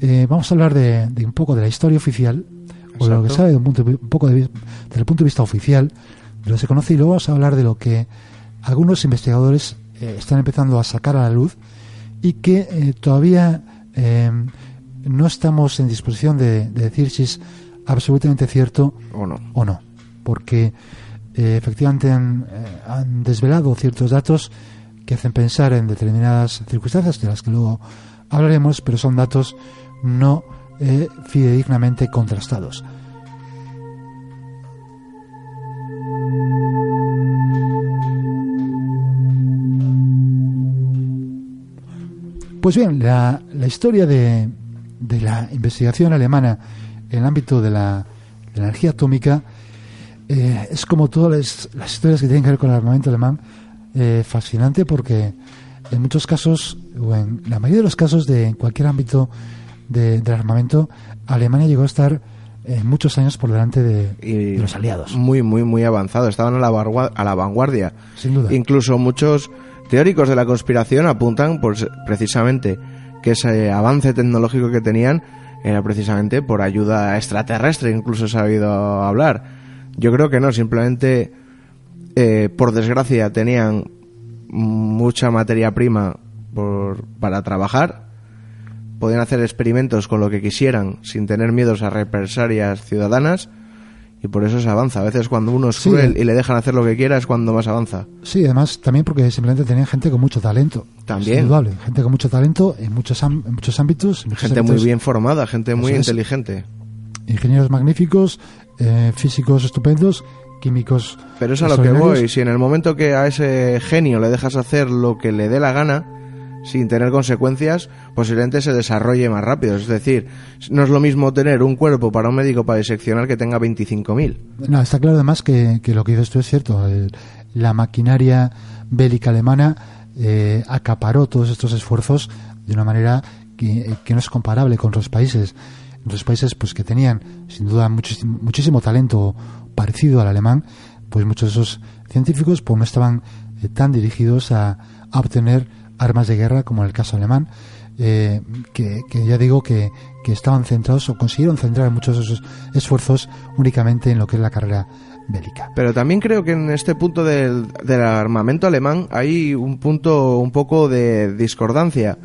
eh, vamos a hablar de, de un poco de la historia oficial, o de lo que sabe de un, punto, un poco de desde el punto de vista oficial, de lo que se conoce, y luego vamos a hablar de lo que algunos investigadores eh, están empezando a sacar a la luz y que eh, todavía no estamos en disposición de, de decir si es absolutamente cierto ¿O no? o no, porque efectivamente han, han desvelado ciertos datos que hacen pensar en determinadas circunstancias de las que luego hablaremos, pero son datos no eh, fidedignamente contrastados. Pues bien, la, la historia de, de la investigación alemana en el ámbito de la, de la energía atómica eh, es como todas las, las historias que tienen que ver con el armamento alemán, eh, fascinante porque en muchos casos, o en la mayoría de los casos de cualquier ámbito de- del armamento, Alemania llegó a estar eh, muchos años por delante de, Y de los aliados, Muy, muy, muy avanzado. Estaban a la, a la vanguardia. sin duda. Incluso muchos teóricos de la conspiración apuntan pues, precisamente que ese avance tecnológico que tenían era precisamente por ayuda extraterrestre, incluso se ha oído hablar. Yo creo que no, simplemente eh, por desgracia tenían mucha materia prima por, para trabajar, podían hacer experimentos con lo que quisieran sin tener miedos a represalias ciudadanas y por eso se avanza. A veces cuando uno es Sí. cruel y le dejan hacer lo que quiera es cuando más avanza. Sí, además también porque simplemente tenían gente con mucho talento. También. Es indudable. Gente con mucho talento en muchos, en muchos ámbitos. en muchos Gente muy bien formada, gente muy Eso es. inteligente. Ingenieros magníficos, eh, físicos estupendos, químicos. Pero es a lo que voy. Si en el momento que a ese genio le dejas hacer lo que le dé la gana, sin tener consecuencias, posiblemente se desarrolle más rápido. Es decir, no es lo mismo tener un cuerpo para un médico para diseccionar que tenga 25.000. No, está claro además que, que lo que dices tú es cierto. El- la maquinaria bélica alemana eh, acaparó todos estos esfuerzos de una manera que, que no es comparable con otros países. Otros países pues que tenían sin duda muchísimo, muchísimo talento parecido al alemán, pues muchos de esos científicos pues no estaban eh, tan dirigidos a, obtener armas de guerra como en el caso alemán, eh, que, que ya digo que, que estaban centrados o consiguieron centrar muchos de esos esfuerzos únicamente en lo que es la carrera bélica. Pero también creo que en este punto del, del armamento alemán hay un punto un poco de discordancia.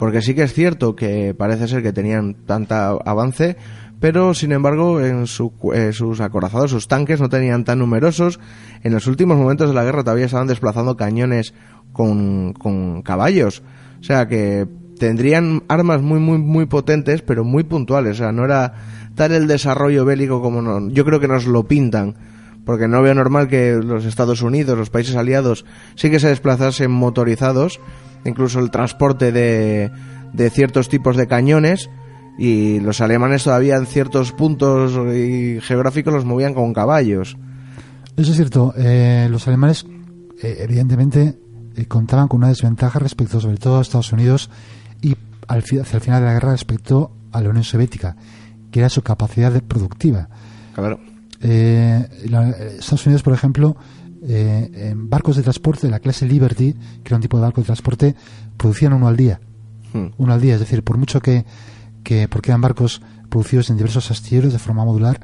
Porque sí que es cierto que parece ser que tenían tanta avance, pero sin embargo en su eh, sus acorazados, sus tanques no tenían tan numerosos. En los últimos momentos de la guerra todavía estaban desplazando cañones con, con caballos. O sea que tendrían armas muy, muy, muy potentes, pero muy puntuales. O sea, no era tal el desarrollo bélico como no- yo creo que nos lo pintan. Porque no veo normal que los Estados Unidos, los países aliados, sí que se desplazasen motorizados, incluso el transporte de, de ciertos tipos de cañones, y los alemanes todavía en ciertos puntos geográficos los movían con caballos. Eso es cierto. eh, los alemanes, eh, evidentemente, eh, contaban con una desventaja respecto, sobre todo, a Estados Unidos y al fi- hacia el final de la guerra respecto a la Unión Soviética, que era su capacidad productiva. Claro. Eh, la- Estados Unidos, por ejemplo, eh, en barcos de transporte de la clase Liberty, que era un tipo de barco de transporte, producían uno al día. Hmm. Uno al día, es decir, por mucho que, que porque eran barcos producidos en diversos astilleros de forma modular,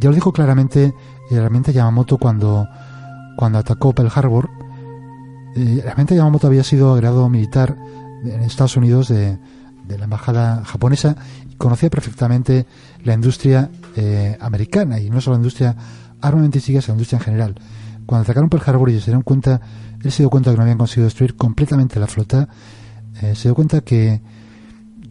ya lo dijo claramente el herramienta Yamamoto cuando, cuando atacó Pearl Harbor. Eh, herramienta Yamamoto había sido agregado militar en Estados Unidos de, de la embajada japonesa y conocía perfectamente la industria eh, americana y no solo la industria armamentística, sino la industria en general. Cuando atacaron Pearl Harbor y se dieron cuenta, él se dio cuenta que no habían conseguido destruir completamente la flota, eh, se dio cuenta que,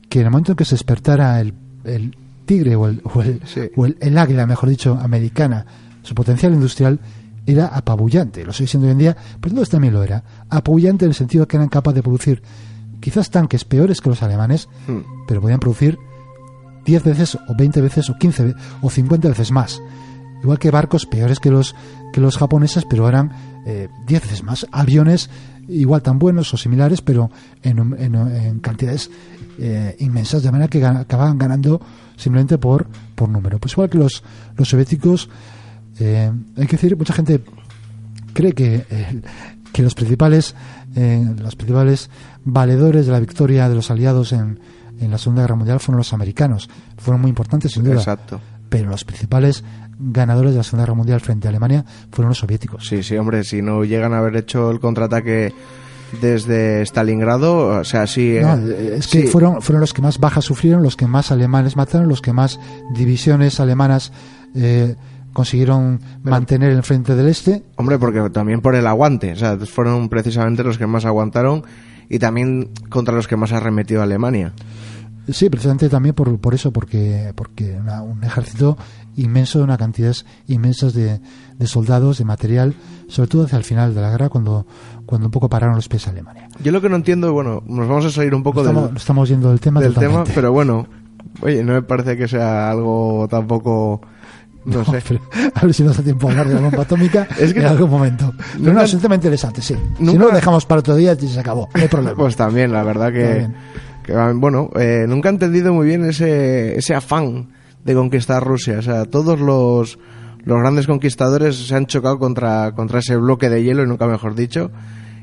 que en el momento en que se despertara el, el tigre o el, o, el, o el, águila, mejor dicho, americana, su potencial industrial era apabullante. Lo estoy diciendo hoy en día, pero entonces también lo era. Apabullante en el sentido que eran capaces de producir quizás tanques peores que los alemanes, Hmm. pero podían producir 10 veces o 20 veces o 15 ve- o 50 veces más. Igual que barcos peores que los que los japoneses, pero eran eh, 10 veces más. Aviones igual tan buenos o similares, pero en- en cantidades eh, inmensas, de manera que gan- acababan ganando simplemente por, por número. Pues igual que los, los soviéticos, eh, hay que decir, mucha gente cree que, eh, que los principales eh, los principales valedores de la victoria de los aliados en, en la Segunda Guerra Mundial fueron los americanos. Fueron muy importantes, sin duda. Exacto. Pero los principales ganadores de la Segunda Guerra Mundial frente a Alemania fueron los soviéticos. Sí, sí, hombre, si no llegan a haber hecho el contraataque desde Stalingrado, o sea, sí. No, eh, es que sí. fueron, fueron los que más bajas sufrieron, los que más alemanes mataron, los que más divisiones alemanas eh, consiguieron mantener en frente del este. Hombre, porque también por el aguante, o sea, fueron precisamente los que más aguantaron y también contra los que más arremetió Alemania. Sí, precisamente también por, por eso, porque, porque una- un ejército inmenso, una cantidades inmensas de, de soldados, de material, sobre todo hacia el final de la guerra, cuando, cuando un poco pararon los pies a Alemania. Yo lo que no entiendo, bueno, nos vamos a salir un poco Estamos, del, estamos yendo del tema del tema, pero bueno, oye, no me parece que sea algo tampoco, no, sé. Pero a ver si nos da tiempo a hablar de la bomba atómica Es que en algún momento. Pero nunca- no, absolutamente interesante, sí. Si no lo dejamos para otro día y se acabó. No hay problema. Pues también, la verdad que, que, bueno, eh, nunca he entendido muy bien ese, ese afán de conquistar Rusia. O sea, todos los, los grandes conquistadores se han chocado contra, contra ese bloque de hielo, y nunca mejor dicho.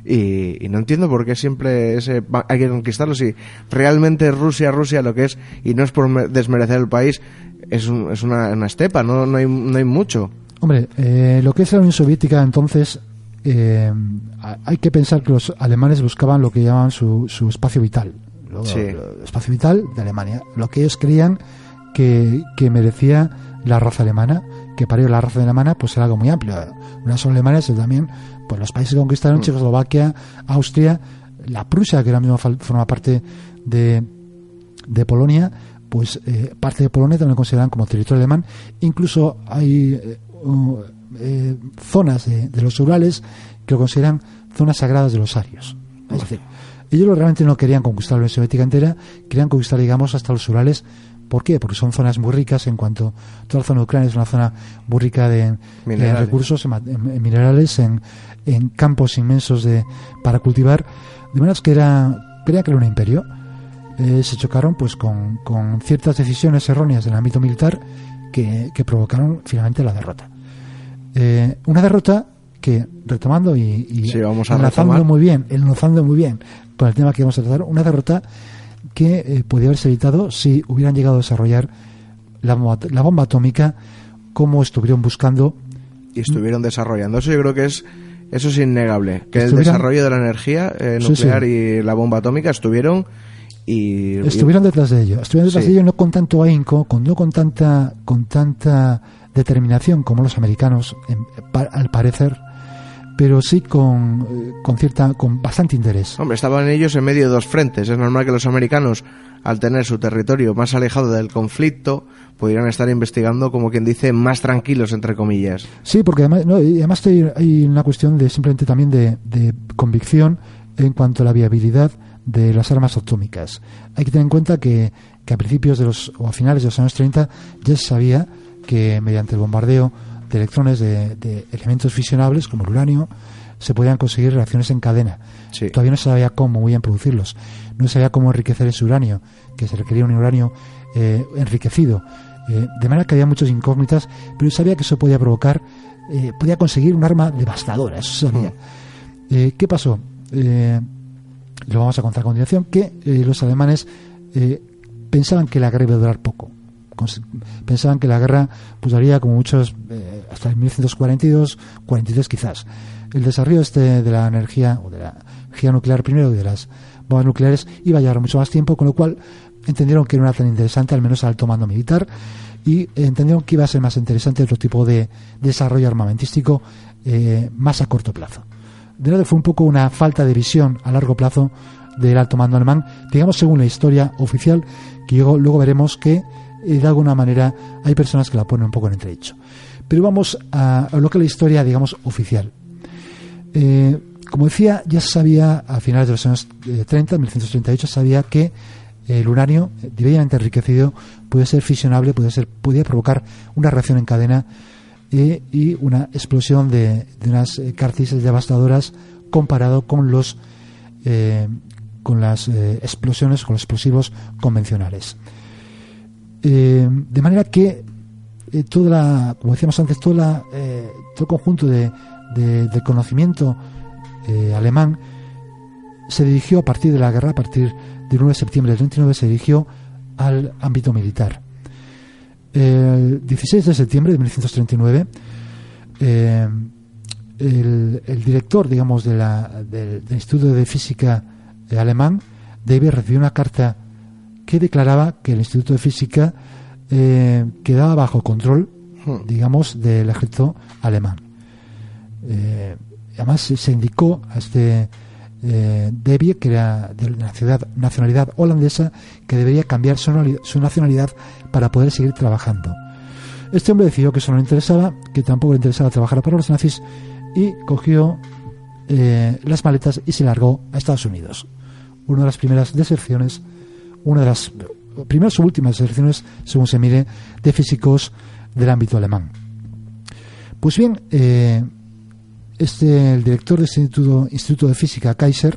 Y, y no entiendo por qué siempre ese hay que conquistarlo. Si realmente Rusia, Rusia lo que es, y no es por me- desmerecer el país, es, un- es una, una estepa, no, no, hay, no hay mucho. Hombre, eh, lo que es la Unión Soviética entonces, eh, ha- hay que pensar que los alemanes buscaban lo que llamaban su, su espacio vital. Lo- Sí. lo- espacio vital de Alemania. Lo que ellos creían que, que merecía la raza alemana, que para ellos la raza alemana pues era algo muy amplio. No solo alemanes, sino también pues los países que conquistaron, Checoslovaquia, Austria, la Prusia, que ahora mismo forma parte de, de Polonia, pues eh, parte de Polonia también lo consideran como territorio alemán. Incluso hay eh, uh, eh, zonas de, de los Urales que lo consideran zonas sagradas de los arios. Es decir, ellos realmente no querían conquistar la Unión Soviética entera, querían conquistar, digamos, hasta los Urales. ¿Por qué? Porque son zonas muy ricas en cuanto toda la zona de Ucrania es una zona muy rica de, recursos, en, minerales, en, en campos inmensos de para cultivar. De manera que era, creían que era un imperio. Eh, se chocaron pues con, con ciertas decisiones erróneas en el ámbito militar que, que provocaron finalmente la derrota. Eh, una derrota que, retomando y, y Sí, vamos a enlazando retomar. muy bien, enlazando muy bien con el tema que vamos a tratar, una derrota que eh, podía haberse evitado si hubieran llegado a desarrollar la bomba, la bomba atómica como estuvieron buscando Y estuvieron desarrollando. Eso yo creo que es, eso es innegable. Que el desarrollo de la energía eh, Sí, nuclear sí. y la bomba atómica estuvieron y... estuvieron detrás de ello estuvieron detrás Sí. de ello no con tanto ahínco con no con tanta con tanta determinación como los americanos en- pa- al parecer pero sí con, eh, con cierta con bastante interés Hombre, estaban ellos en medio de dos frentes. Es normal que los americanos, al tener su territorio más alejado del conflicto, pudieran estar investigando, como quien dice, más tranquilos, entre comillas. Sí, porque además, no, además hay, hay una cuestión de simplemente también de, de convicción en cuanto a la viabilidad de las armas atómicas. Hay que tener en cuenta que, que a principios de los o a finales de los años 30 ya se sabía que mediante el bombardeo de electrones de, de elementos fisionables como el uranio se podían conseguir reacciones en cadena. Sí. Todavía no se sabía cómo muy bien producirlos, no se sabía cómo enriquecer ese uranio, que se requería un uranio eh, enriquecido. Eh, de manera que había muchas incógnitas, pero sabía que eso podía provocar, eh, podía conseguir un arma devastadora, eso sabía. Eh, ¿Qué pasó? Eh, lo vamos a contar a continuación, que los alemanes pensaban que la guerra iba a durar poco. Pensaban que la guerra pues daría como muchos eh, hasta el 1942, 43 quizás. El desarrollo este de la energía o de la energía nuclear primero y de las bombas nucleares iba a llevar mucho más tiempo, con lo cual entendieron que no era tan interesante, al menos al alto mando militar, y entendieron que iba a ser más interesante otro tipo de desarrollo armamentístico eh, más a corto plazo. De nuevo fue un poco una falta de visión a largo plazo del alto mando alemán, digamos según la historia oficial, que luego, veremos que de alguna manera hay personas que la ponen un poco en entredicho. Pero vamos a, lo que es la historia, digamos, oficial. Eh, como decía, ya se sabía a finales de los años 30, 1938, sabía que el uranio, divinamente enriquecido, puede ser fisionable, puede ser, podía provocar una reacción en cadena eh, y una explosión de, unas eh, devastadoras comparado con los eh, con las eh, explosiones, con los explosivos convencionales. De manera que toda la, como decíamos antes, toda todo el conjunto de, de conocimiento alemán se dirigió a partir de la guerra, a partir del 9 de septiembre del 39, se dirigió al ámbito militar. El 16 de septiembre de 1939, eh, el, director, digamos, de la, del, Instituto de Física alemán, David, recibió una carta que declaraba que el Instituto de Física eh, quedaba bajo control, hmm. digamos, del ejército alemán. Eh, además, se indicó a este eh, que era de nacionalidad, holandesa, que debería cambiar su, nacionalidad para poder seguir trabajando. Este hombre decidió que eso no le interesaba, que tampoco le interesaba trabajar para los nazis y cogió eh, las maletas y se largó a Estados Unidos. Una de las primeras deserciones, una de las primeras o últimas deserciones, según se mire, de físicos del ámbito alemán. Pues bien, eh, este, el director del Instituto, Instituto de Física, Kaiser,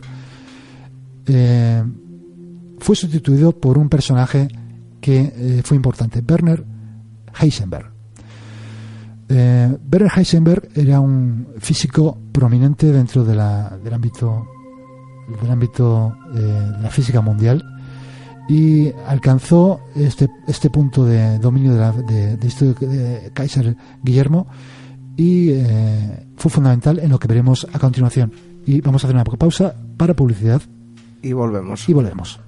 eh, fue sustituido por un personaje que eh, fue importante, Werner Heisenberg. Werner Heisenberg era un físico prominente dentro de del ámbito del ámbito de la física mundial y alcanzó este, este punto de dominio de, la, de, de Kaiser Guillermo y eh, fue fundamental en lo que veremos a continuación. Y vamos a hacer una pausa para publicidad. Y volvemos. Y volvemos.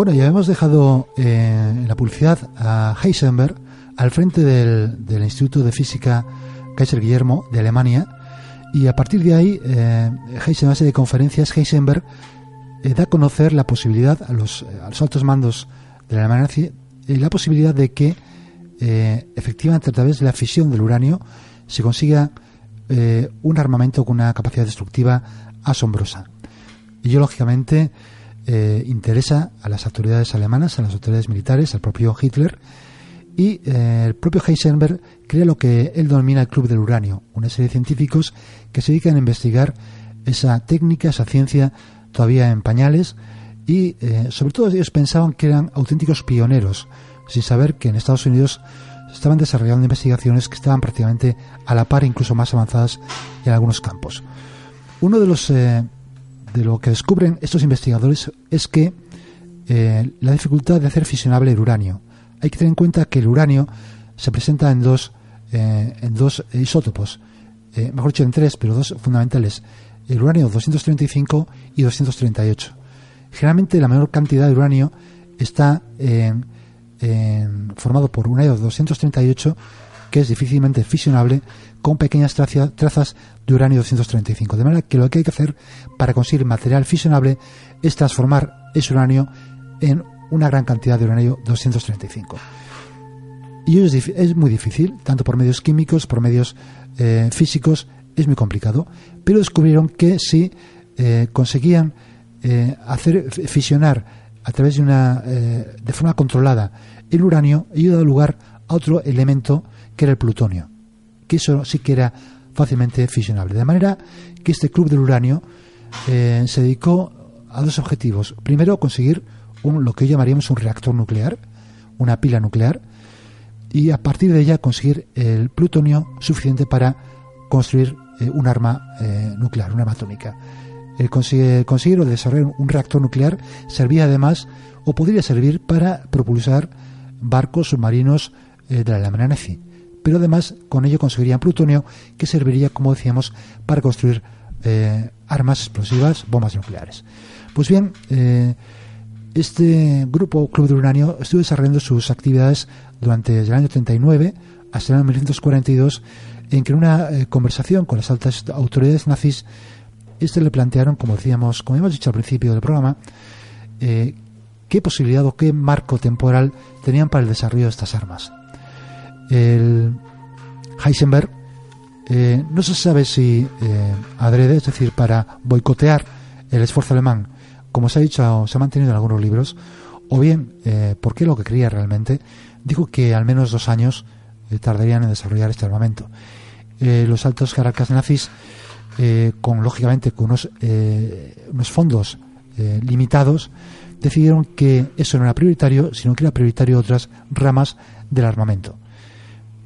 Bueno, ya hemos dejado eh, en la publicidad a Heisenberg al frente del, Instituto de Física Kaiser Guillermo de Alemania y a partir de ahí, eh, Heisenberg, de conferencias, Heisenberg eh, da a conocer la posibilidad a los, altos mandos de la Alemania nazi, la posibilidad de que efectivamente a través de la fisión del uranio se consiga un armamento con una capacidad destructiva asombrosa. Y yo, lógicamente, eh, interesa a las autoridades alemanas, a las autoridades militares, al propio Hitler, y eh, el propio Heisenberg crea lo que él denomina el Club del Uranio, una serie de científicos que se dedican a investigar esa técnica, esa ciencia todavía en pañales, y eh, sobre todo ellos pensaban que eran auténticos pioneros, sin saber que en Estados Unidos estaban desarrollando investigaciones que estaban prácticamente a la par, incluso más avanzadas en algunos campos. Uno de los de lo que descubren estos investigadores es que eh, la dificultad de hacer fisionable el uranio. Hay que tener en cuenta que el uranio se presenta en dos, eh, en dos isótopos, eh, mejor dicho en tres, pero dos fundamentales, el uranio 235 y 238. Generalmente la menor cantidad de uranio está formado por uranio 238 que es difícilmente fisionable con pequeñas trazas de uranio 235. De manera que lo que hay que hacer para conseguir material fisionable es transformar ese uranio en una gran cantidad de uranio 235. Y es, muy difícil, tanto por medios químicos, por medios eh, físicos, es muy complicado. Pero descubrieron que si eh, conseguían eh, hacer fisionar a través de una eh, de forma controlada el uranio, ello da lugar a otro elemento que era el plutonio, que eso sí que era fácilmente fisionable. De manera que este club del uranio eh, se dedicó a dos objetivos. Primero, conseguir un, lo que hoy llamaríamos un reactor nuclear, una pila nuclear, y a partir de ella conseguir el plutonio suficiente para construir eh, un arma eh, nuclear, una arma atómica. El conseguir, conseguir o desarrollar un reactor nuclear servía además, o podría servir, para propulsar barcos submarinos de la Alemania nazi. Pero además con ello conseguirían plutonio que serviría, como decíamos, para construir armas explosivas, bombas nucleares. Pues bien, eh, este grupo Club de Uranio estuvo desarrollando sus actividades durante el año 39 hasta el año 1942, en que en una eh, conversación con las altas autoridades nazis, este le plantearon, como decíamos, como hemos dicho al principio del programa, eh, qué posibilidad o qué marco temporal tenían para el desarrollo de estas armas. El Heisenberg no se sabe si adrede, es decir, para boicotear el esfuerzo alemán, como se ha dicho, se ha mantenido en algunos libros, o bien, eh, porque lo que creía realmente, dijo que al menos dos años eh, tardarían en desarrollar este armamento. Eh, los altos jerarcas nazis, con lógicamente con unos, unos fondos limitados, decidieron que eso no era prioritario, sino que era prioritario otras ramas del armamento.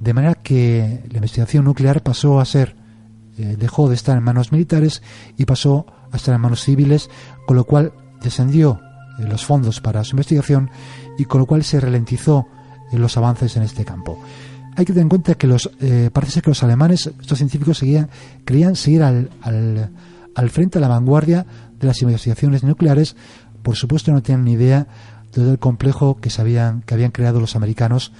De manera que la investigación nuclear pasó a ser, dejó de estar en manos militares y pasó a estar en manos civiles, con lo cual descendió eh, los fondos para su investigación y con lo cual se ralentizó eh, los avances en este campo. Hay que tener en cuenta que los eh, parece ser que los alemanes, estos científicos seguían, creían seguir al, al, frente, a la vanguardia de las investigaciones nucleares. Por supuesto, no tenían ni idea de complejo que sabían que habían creado los americanos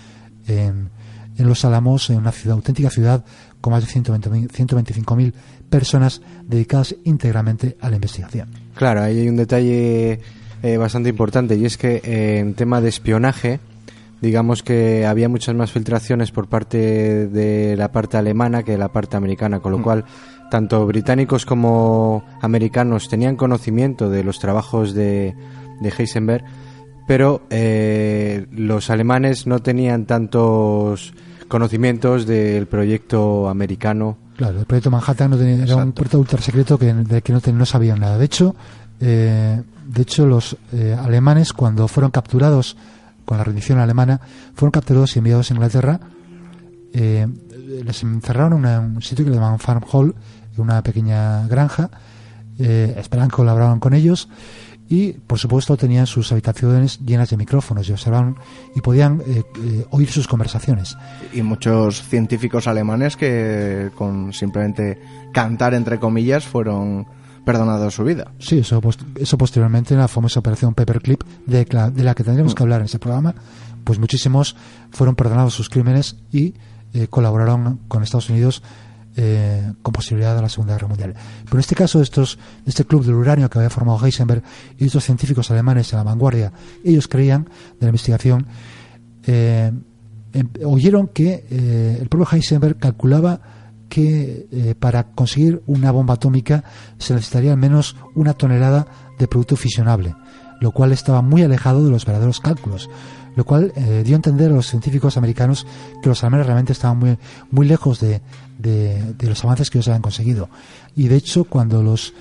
en, en Los Álamos, en una ciudad, auténtica ciudad con más de 125.000 personas dedicadas íntegramente a la investigación. Claro, ahí hay un detalle eh, bastante importante y es que eh, en tema de espionaje, digamos que había muchas más filtraciones por parte de la parte alemana que de la parte americana, con lo mm. cual tanto británicos como americanos tenían conocimiento de los trabajos de, de Heisenberg, pero eh, los alemanes no tenían tantos conocimientos del proyecto americano Claro, el proyecto Manhattan no tenía, era un proyecto ultra secreto que, de que no, no sabían nada. De hecho, eh, de hecho los eh, alemanes cuando fueron capturados con la rendición alemana, fueron capturados y enviados a Inglaterra. Eh, les encerraron en un sitio que le llamaban Farm Hall, una pequeña granja. esperaban que colaboraban con ellos y por supuesto tenían sus habitaciones llenas de micrófonos y observaban y podían eh, eh, oír sus conversaciones. Y muchos científicos alemanes que con simplemente cantar entre comillas fueron perdonados su vida. Sí, eso, eso posteriormente en la famosa operación Paperclip de, de la que tendremos que hablar en este programa, pues muchísimos fueron perdonados sus crímenes y eh, colaboraron con Estados Unidos eh, con posibilidad de la Segunda Guerra Mundial. Pero en este caso, estos, este club del uranio que había formado Heisenberg y estos científicos alemanes en la vanguardia, ellos creían de la investigación, eh, em, oyeron que eh, el propio Heisenberg calculaba que para conseguir una bomba atómica se necesitaría al menos una tonelada de producto fisionable, lo cual estaba muy alejado de los verdaderos cálculos lo cual dio a entender a los científicos americanos que los alemanes realmente estaban muy, muy lejos de, de, los avances que ellos habían conseguido. Y de hecho, cuando los,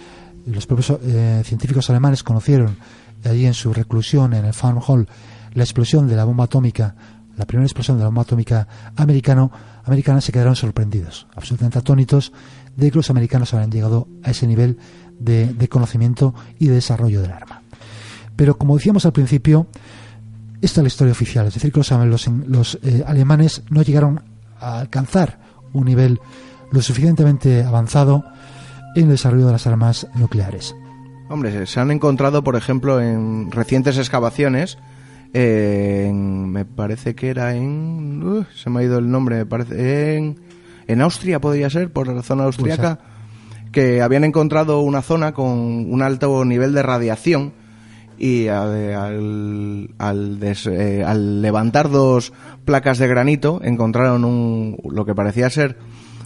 los propios eh, científicos alemanes conocieron allí en su reclusión en el Farm Hall la explosión de la bomba atómica, la primera explosión de la bomba atómica americano, americana, se quedaron sorprendidos, absolutamente atónitos de que los americanos habían llegado a ese nivel de, conocimiento y de desarrollo del arma. Pero como decíamos al principio, esta es la historia oficial, es decir, que los, los, eh, alemanes no llegaron a alcanzar un nivel lo suficientemente avanzado en el desarrollo de las armas nucleares. Hombre, se han encontrado, por ejemplo, en recientes excavaciones, me parece que era en... Uh, se me ha ido el nombre, me parece... En, en Austria podría ser, por la zona austriaca, que habían encontrado una zona con un alto nivel de radiación y al, eh, al, levantar dos placas de granito encontraron un, lo que parecía ser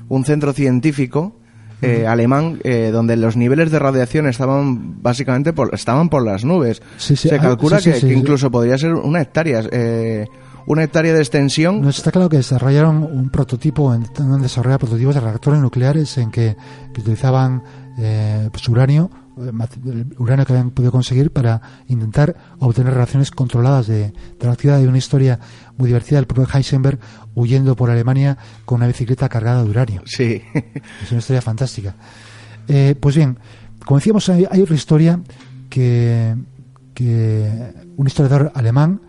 un centro científico eh, alemán eh, donde los niveles de radiación estaban básicamente por, estaban por las nubes. Sí, sí, Se ah, calcula sí, sí, que, sí. que incluso podría ser una hectárea. eh, una hectárea de extensión. Nos está claro que desarrollaron un prototipo, han desarrollado prototipos de reactores nucleares en que, que utilizaban eh, pues uranio, eh, mat- el uranio que habían podido conseguir para intentar obtener relaciones controladas de, de la actividad. Hay una historia muy divertida del propio Heisenberg huyendo por Alemania con una bicicleta cargada de uranio. Sí. Es una historia fantástica. Eh, pues bien, como decíamos, hay, hay otra historia que, que un historiador alemán,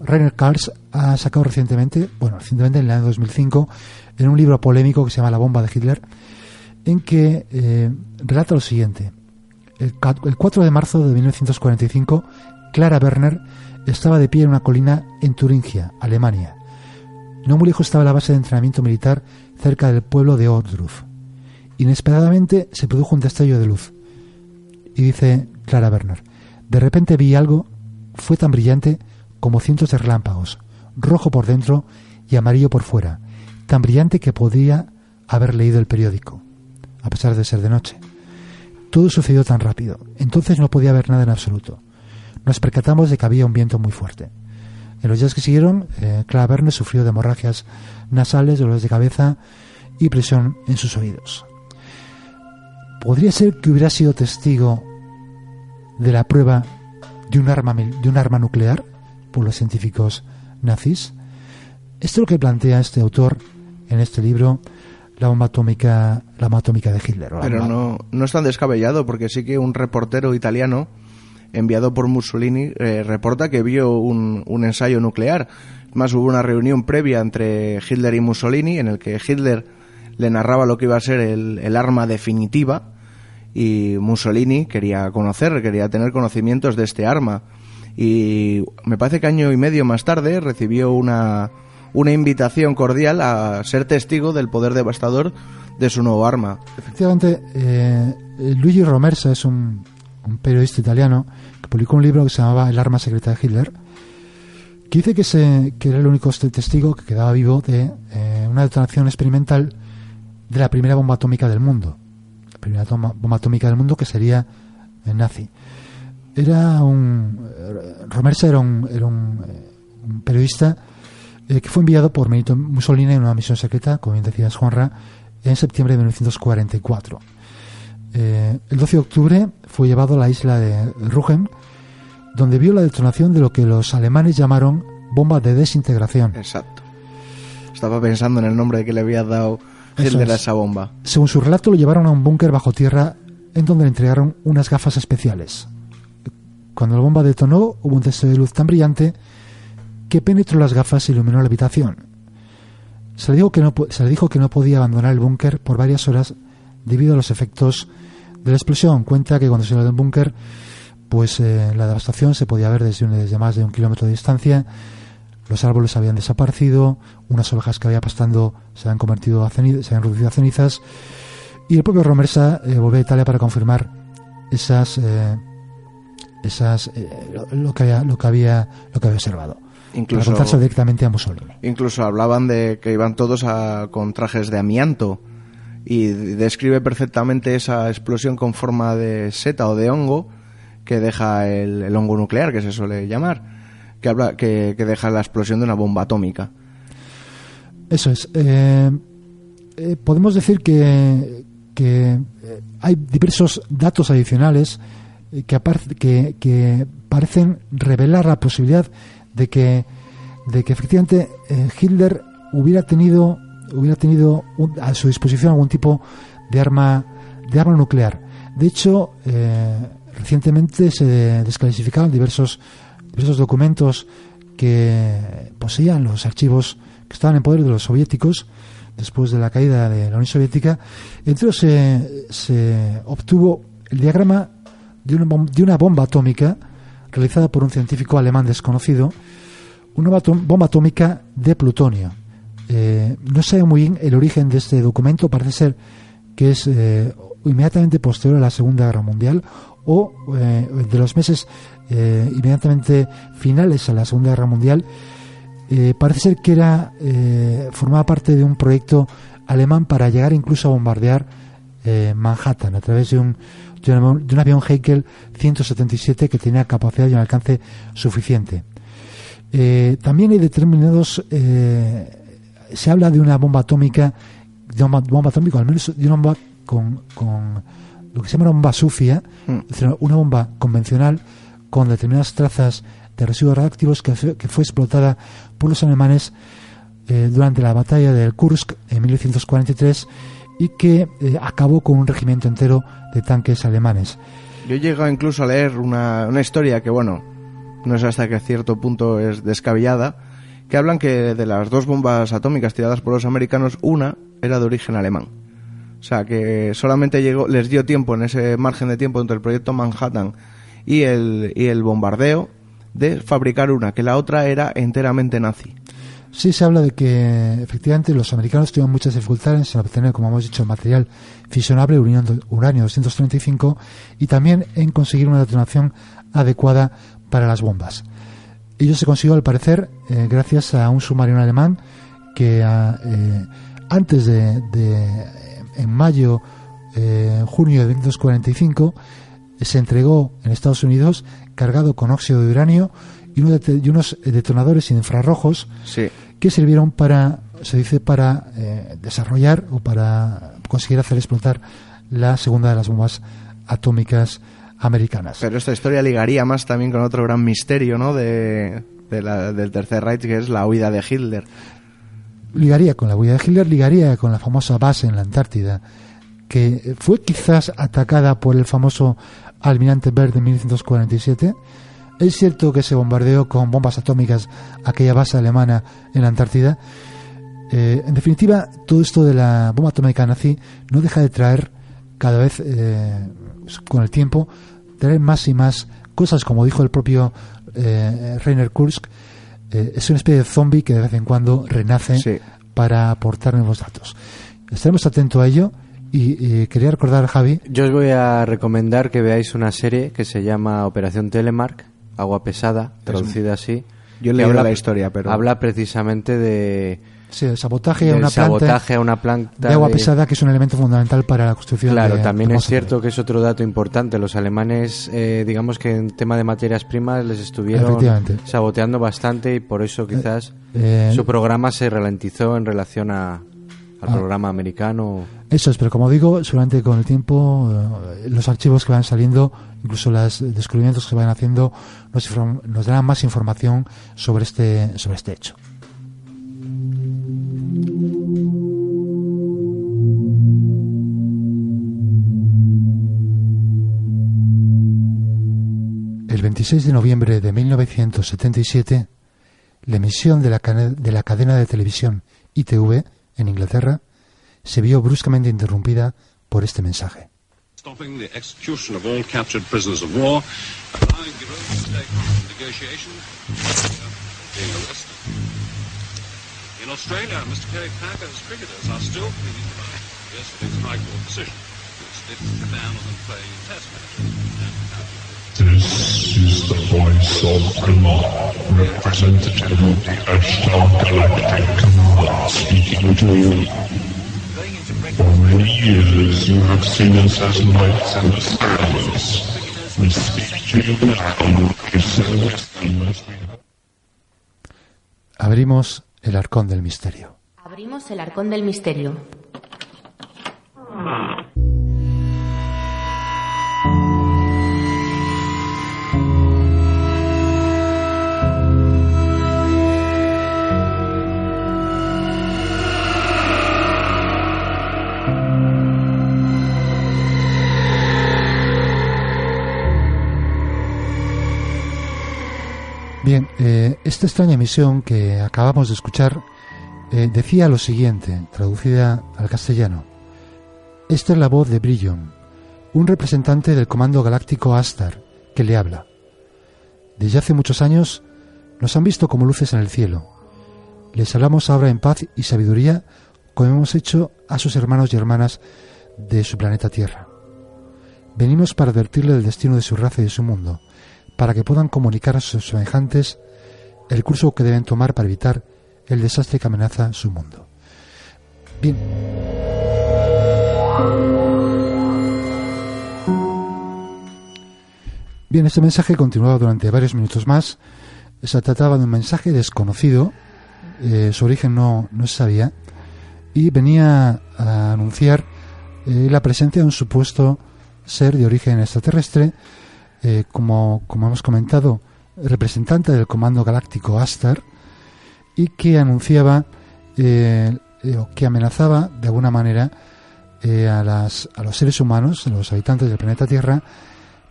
Rainer Karls, ha sacado recientemente, bueno, recientemente en el año 2005, en un libro polémico que se llama La bomba de Hitler, en que eh, relata lo siguiente. El, ca- el 4 de marzo de 1945, Clara Werner estaba de pie en una colina en Turingia, Alemania. No muy lejos estaba la base de entrenamiento militar cerca del pueblo de Ohrdruf. Inesperadamente se produjo un destello de luz. Y dice Clara Werner, de repente vi algo, fue tan brillante como cientos de relámpagos, rojo por dentro y amarillo por fuera, tan brillante que podía haber leído el periódico, a pesar de ser de noche. Todo sucedió tan rápido, entonces no podía ver nada en absoluto. Nos percatamos de que había un viento muy fuerte. En los días que siguieron, eh, sufrió de hemorragias nasales, dolores de cabeza y presión en sus oídos. ¿Podría ser que hubiera sido testigo de la prueba de arma, de un arma nuclear por los científicos nazis? Esto es lo que plantea este autor en este libro, La bomba atómica, la bomba atómica de Hitler. Pero no, no es tan descabellado, porque sí que un reportero italiano enviado por Mussolini eh, reporta que vio un, un ensayo nuclear. Más hubo una reunión previa entre Hitler y Mussolini en el que Hitler le narraba lo que iba a ser el, el arma definitiva y Mussolini quería conocer, quería tener conocimientos de este arma. Y me parece que año y medio más tarde recibió una, una invitación cordial a ser testigo del poder devastador de su nuevo arma. Efectivamente, eh, Luigi Romersa es un, periodista italiano que publicó un libro que se llamaba El arma secreta de Hitler, que dice que, se, que era el único testigo que quedaba vivo de eh, una detonación experimental de la primera bomba atómica del mundo. La primera bomba atómica del mundo que sería eh, nazi. Era un. eh, Romersa era un, era un, un periodista eh, que fue enviado por Benito Mussolini en una misión secreta, como bien decías, Juanra, en septiembre de 1944. Eh, el 12 de octubre fue llevado a la isla de Rügen, donde vio la detonación de lo que los alemanes llamaron bomba de desintegración. Exacto. Estaba pensando en el nombre que le había dado a es. esa bomba. Según su relato, lo llevaron a un búnker bajo tierra en donde le entregaron unas gafas especiales. Cuando la bomba detonó, hubo un destello de luz tan brillante que penetró las gafas e iluminó la habitación. Se le dijo que no, se le dijo que no podía abandonar el búnker por varias horas debido a los efectos de la explosión. Cuenta que cuando salió del búnker, pues eh, la devastación se podía ver desde, desde más de un kilómetro de distancia. Los árboles habían desaparecido, unas ovejas que había pastando se habían convertido a cenizas, se reducido a cenizas. Y el propio Romersa eh, volvió a Italia para confirmar esas, eh, esas lo que había, lo que había, lo que había observado. Incluso, contárselo directamente a Mussolini. incluso hablaban de que iban todos a- con trajes de amianto y describe perfectamente esa explosión con forma de seta o de hongo que deja el, el hongo nuclear, que se suele llamar, que, habla, que, que deja la explosión de una bomba atómica. Eso es. Eh, eh, podemos decir que, que eh, hay diversos datos adicionales que, que, que parecen revelar la posibilidad de que, de que efectivamente eh, Hitler hubiera tenido, hubiera tenido a su disposición algún tipo de arma, de arma nuclear. De hecho, eh, recientemente se desclasificaron diversos, diversos documentos que poseían los archivos que estaban en poder de los soviéticos después de la caída de la Unión Soviética. Entre ellos se, se obtuvo el diagrama de una, de una bomba atómica realizada por un científico alemán desconocido, una bomba ató- bomba atómica de plutonio. Eh, no sabe muy bien el origen de este documento, parece ser que es eh, inmediatamente posterior a la Segunda Guerra Mundial o eh, de los meses eh, inmediatamente finales a la Segunda Guerra Mundial. Parece ser que era formaba parte de un proyecto alemán para llegar incluso a bombardear Manhattan a través de un, de un, de un avión Heinkel 177 que tenía capacidad y un alcance suficiente. Eh, también hay determinados. Eh, se habla de una bomba atómica, de una bomba atómica, al menos de una bomba con, con lo que se llama una bomba es decir, una bomba convencional con determinadas trazas de residuos radiactivos que, fue- que fue explotada por los alemanes eh, durante la batalla del Kursk en 1943 y que eh, acabó con un regimiento entero de tanques alemanes. Yo he llegado incluso a leer una, una historia que, bueno, no sé hasta qué cierto punto es descabellada, que hablan que de las dos bombas atómicas tiradas por los americanos, una era de origen alemán. O sea, que solamente llegó, les dio tiempo en ese margen de tiempo entre el proyecto Manhattan y el, y el bombardeo de fabricar una, que la otra era enteramente nazi. Sí se habla de que efectivamente los americanos tuvieron muchas dificultades en obtener, como hemos dicho, material fisionable, uranio uranio 235, y también en conseguir una detonación adecuada para las bombas. Ello se consiguió, al parecer, eh, gracias a un submarino alemán que ah, eh, antes de, en mayo, eh, junio de 1945, se entregó en Estados Unidos cargado con óxido de uranio y, unos detonadores infrarrojos. Que sirvieron para, se dice, para eh, desarrollar o para conseguir hacer explotar la segunda de las bombas atómicas americanas. Pero esta historia ligaría más también con otro gran misterio, ¿no? De, de la- del Tercer Reich, que es la huida de Hitler. ligaría con la huella de Hitler, ligaría con la famosa base en la Antártida, que fue quizás atacada por el famoso almirante Byrd en 1947. Es cierto que se bombardeó con bombas atómicas aquella base alemana en la Antártida. Eh, en definitiva, todo esto de la bomba atómica nazi no deja de traer cada vez, eh, con el tiempo, traer más y más cosas, como dijo el propio eh, Rainer Kursk, eh, es una especie de zombie que de vez en cuando renace Sí. para aportar nuevos datos. Estaremos atentos a ello y, y quería recordar, Javi, Yo os voy a recomendar que veáis una serie que se llama Operación Telemark, Agua Pesada, traducida así. Yo leído la historia, pero- Habla precisamente de... sí, el sabotaje a una planta sabotaje a una planta de agua de- pesada, que es un elemento fundamental para la construcción Claro, de- también de es cierto que es otro dato importante. Los alemanes, eh, digamos que en tema de materias primas les estuvieron saboteando bastante y por eso quizás eh, su programa se ralentizó en relación a, al Ah. programa americano. Eso es, pero como digo, seguramente con el tiempo, eh, los archivos que van saliendo, incluso los descubrimientos que van haciendo, nos, nos darán más información sobre este, sobre este hecho. El 26 de noviembre de 1977, la emisión de la, de la cadena de televisión ITV en Inglaterra se vio bruscamente interrumpida por este mensaje. This is the voice of Allah, representative of the Ashtar Galactic Command, speaking to you. For many years you have seen us as lights in the stars. We speak to you now. Abrimos el arcón del misterio. Abrimos el arcón del misterio. Bien, eh, esta extraña emisión que acabamos de escuchar eh, decía lo siguiente, traducida al castellano. Esta es la voz de Brillon, un representante del Comando Galáctico Astar, que le habla. Desde hace muchos años nos han visto como luces en el cielo. Les hablamos ahora en paz y sabiduría como hemos hecho a sus hermanos y hermanas de su planeta Tierra. Venimos para advertirle del destino de su raza y de su mundo, para que puedan comunicar a sus semejantes el curso que deben tomar para evitar el desastre que amenaza su mundo. Bien. Bien, este mensaje continuaba durante varios minutos más. Se trataba de un mensaje desconocido, eh, su origen no, no se sabía, y venía a anunciar eh, la presencia de un supuesto ser de origen extraterrestre eh, como, como hemos comentado, representante del Comando Galáctico Astar, y que anunciaba eh, eh, o que amenazaba de alguna manera a, las, a los seres humanos, los habitantes del planeta Tierra,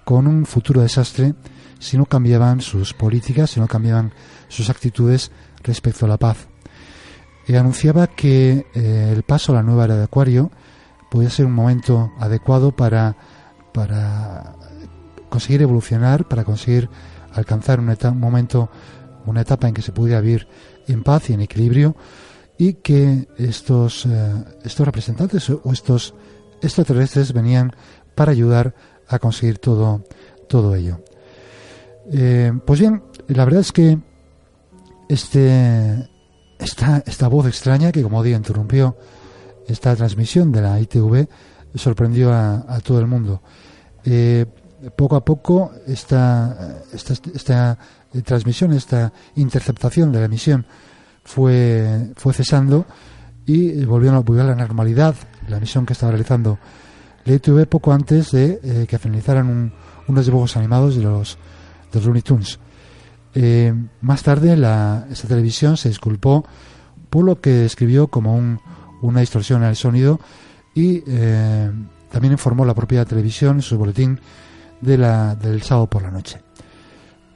con un futuro desastre si no cambiaban sus políticas, si no cambiaban sus actitudes respecto a la paz. Anunciaba que el paso a la nueva era de Acuario podía ser un momento adecuado para, para conseguir evolucionar, para conseguir alcanzar un, un momento, una etapa en que se pudiera vivir en paz y en equilibrio, y que estos, eh, estos representantes o estos extraterrestres venían para ayudar a conseguir todo, todo ello. Eh, pues bien, la verdad es que este, esta, esta voz extraña que, como digo, interrumpió esta transmisión de la ITV sorprendió a, a todo el mundo. Eh, poco a poco esta, esta, esta eh, transmisión, esta interceptación de la emisión fue, fue cesando y volvió a, volvió a la normalidad la emisión que estaba realizando la ITV poco antes de eh, que finalizaran un- unos dibujos animados de los, de los Looney Tunes. Eh, más tarde la, esta televisión se disculpó por lo que describió como un- una distorsión el sonido y eh, también informó la propia televisión en su boletín de la, del sábado por la noche.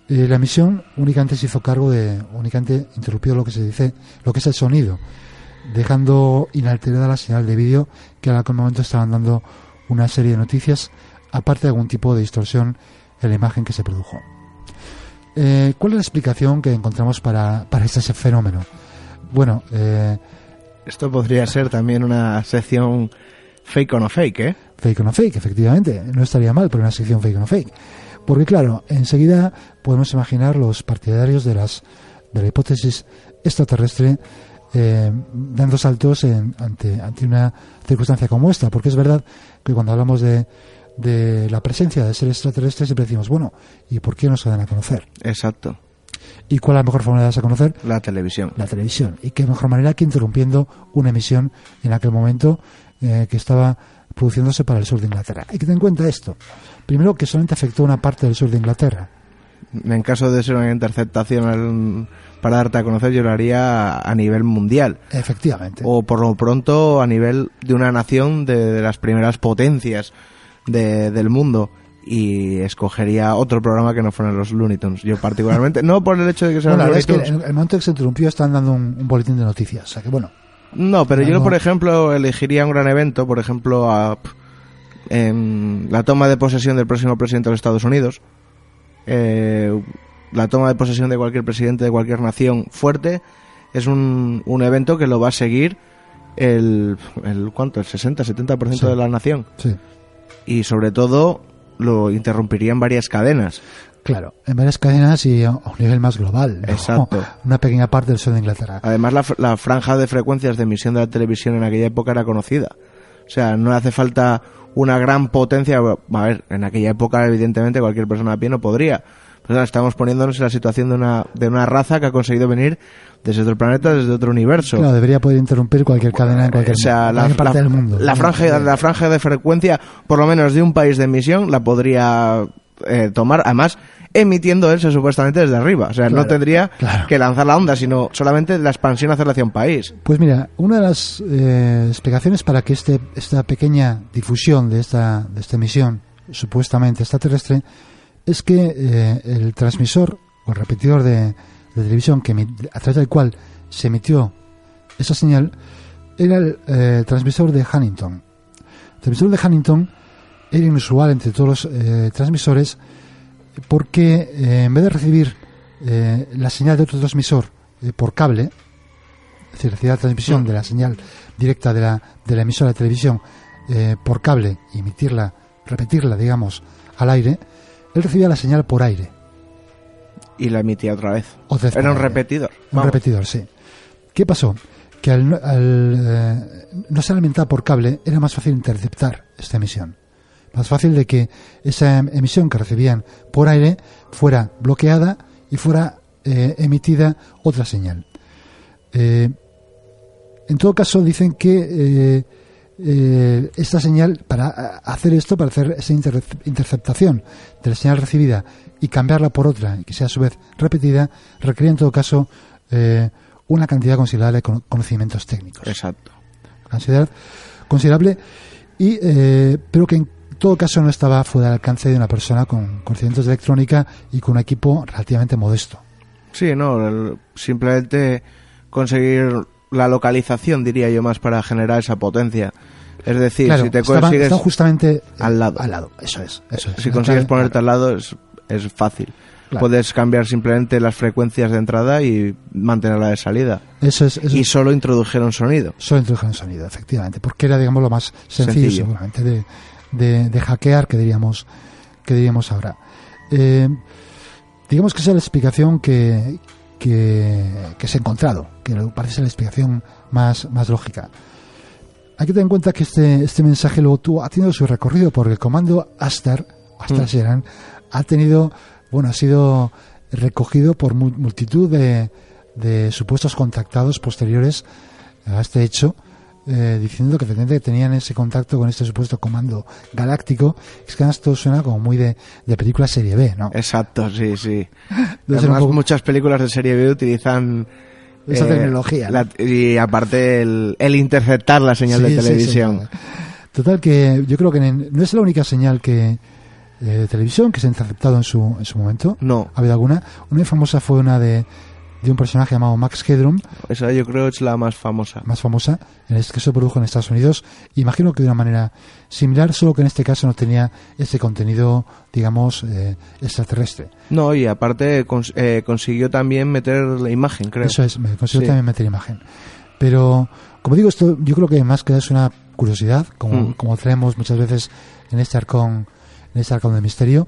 Eh, la emisión únicamente se hizo cargo de, únicamente interrumpió lo que se dice, lo que es el sonido, dejando inalterada la señal de vídeo que en aquel momento estaban dando una serie de noticias, aparte de algún tipo de distorsión en la imagen que se produjo. Eh, ¿Cuál es la explicación que encontramos para, para este fenómeno? Bueno, eh, Esto podría ser también una sección fake o no fake, ¿eh? Fake o no fake, efectivamente. No estaría mal por una sección fake o no fake. Porque claro, enseguida podemos imaginar los partidarios de las de la hipótesis extraterrestre eh, dando saltos en- ante, ante una circunstancia como esta. Porque es verdad que cuando hablamos de, de la presencia de seres extraterrestres siempre decimos, bueno, ¿y por qué no se dan a conocer? Exacto. ¿Y cuál es la mejor forma de darse a conocer? La televisión. la televisión. Y qué mejor manera que interrumpiendo una emisión en aquel momento eh, que estaba produciéndose para el sur de Inglaterra. Hay que tener en cuenta esto. Primero, que solamente afectó una parte del sur de Inglaterra. En caso de ser una interceptación para darte a conocer, yo lo haría a nivel mundial. Efectivamente. O por lo pronto a nivel de una nación de, de las primeras potencias de- del mundo. Y escogería otro programa que no fueran los Looney Tunes. Yo particularmente, no por el hecho de que sean Bueno, los Looney es que en el momento que se interrumpió están dando un, un boletín de noticias. O sea que bueno, No, pero yo, por ejemplo, elegiría un gran evento, por ejemplo, a, en la toma de posesión del próximo presidente de los Estados Unidos, eh, la toma de posesión de cualquier presidente de cualquier nación fuerte, es un, un evento que lo va a seguir el, el ¿cuánto? El 60-70% Sí. de la nación. sí, Y sobre todo lo interrumpiría en varias cadenas. Claro. En varias cadenas y a un nivel más global. ¿no? Exacto. Una pequeña parte del sur de Inglaterra. Además, la, la franja de frecuencias de emisión de la televisión en aquella época era conocida. O sea, no hace falta una gran potencia. A ver, en aquella época, evidentemente, cualquier persona a pie no podría. Pero claro, estamos poniéndonos en la situación de una, de una raza que ha conseguido venir desde otro planeta, desde otro universo. Claro, debería poder interrumpir cualquier cadena en cualquier, o sea, la, cualquier parte la- del mundo. la franja, la franja de frecuencia, por lo menos de un país de emisión, la podría eh, tomar, además, emitiendo él supuestamente desde arriba. O sea, no tendría claro. que lanzar la onda, sino solamente la expansión hacia hacia un país. Pues mira, una de las eh, explicaciones para que este, esta pequeña difusión de esta, de esta emisión supuestamente extraterrestre es que eh, el transmisor o el repetidor de, de televisión que a través del cual se emitió esa señal era el eh, transmisor de Huntington. El transmisor de Huntington era inusual entre todos los eh, transmisores porque eh, en vez de recibir eh, la señal de otro transmisor eh, por cable, es decir, recibir la transmisión de la señal directa de la, de la emisora de televisión eh, por cable y emitirla, repetirla, digamos, al aire, él recibía la señal por aire. Y la emitía otra vez. Otra vez Era un aire. repetidor. Un Vamos. repetidor, sí. ¿Qué pasó? Que al, no- al, no ser alimentada por cable era más fácil interceptar esta emisión. Más fácil de que esa emisión que recibían por aire fuera bloqueada y fuera eh, emitida otra señal. Eh, en todo caso, dicen que eh, eh, esta señal, para hacer esto, para hacer esa inter- interceptación de la señal recibida y cambiarla por otra, que sea a su vez repetida, requiere en todo caso eh, una cantidad considerable de cono- conocimientos técnicos. Exacto. Considerar- considerable, y, pero que en todo caso no estaba fuera del alcance de una persona con conocimientos de electrónica y con un equipo relativamente modesto. Sí, no, el- simplemente conseguir la localización, diría yo, más para generar esa potencia. Es decir, claro, si te estaban- consigues, justamente al lado. Al lado, eso es. Eso es. si consigues ponerte al lado es, es fácil. Claro. Puedes cambiar simplemente las frecuencias de entrada y mantenerla de salida. Eso es. Eso Y solo introdujeron sonido. Solo introdujeron sonido, efectivamente, porque era, digamos, lo más sencillo, Sencillo. seguramente, de, de, de hackear, que diríamos, que diríamos ahora. Eh, digamos que esa es la explicación que, que, que se ha encontrado, que parece ser la explicación más, más lógica. Hay que tener en cuenta que este, este mensaje luego tuvo, ha tenido su recorrido, porque el comando Aster, Aster Mm. Ha tenido, bueno, ha sido recogido por mu- multitud de, de supuestos contactados posteriores a este hecho, eh, diciendo que efectivamente tenían ese contacto con este supuesto comando galáctico. Es que además todo suena como muy de, de película serie B, ¿no? Exacto, sí, sí. Además, poco- muchas películas de serie B utilizan Esa eh, tecnología, ¿no? la- y aparte el, el interceptar la señal Sí, de sí, sí, televisión. Total que yo creo que no es la única señal que eh, de televisión que se ha interceptado en su, en su momento. No, Ha habido alguna. Una famosa fue una de, de un personaje llamado Max Headroom, esa yo creo es la más famosa. más famosa, en este se produjo en Estados Unidos. Imagino que de una manera similar, solo que en este caso no tenía ese contenido, digamos, eh, extraterrestre. No, y aparte cons- eh, consiguió también meter la imagen, creo. Eso es, me Sí. también meter imagen. Pero, como digo, esto yo creo que más que es una curiosidad, como, Mm. como traemos muchas veces en este arcón, en este arcón de misterio.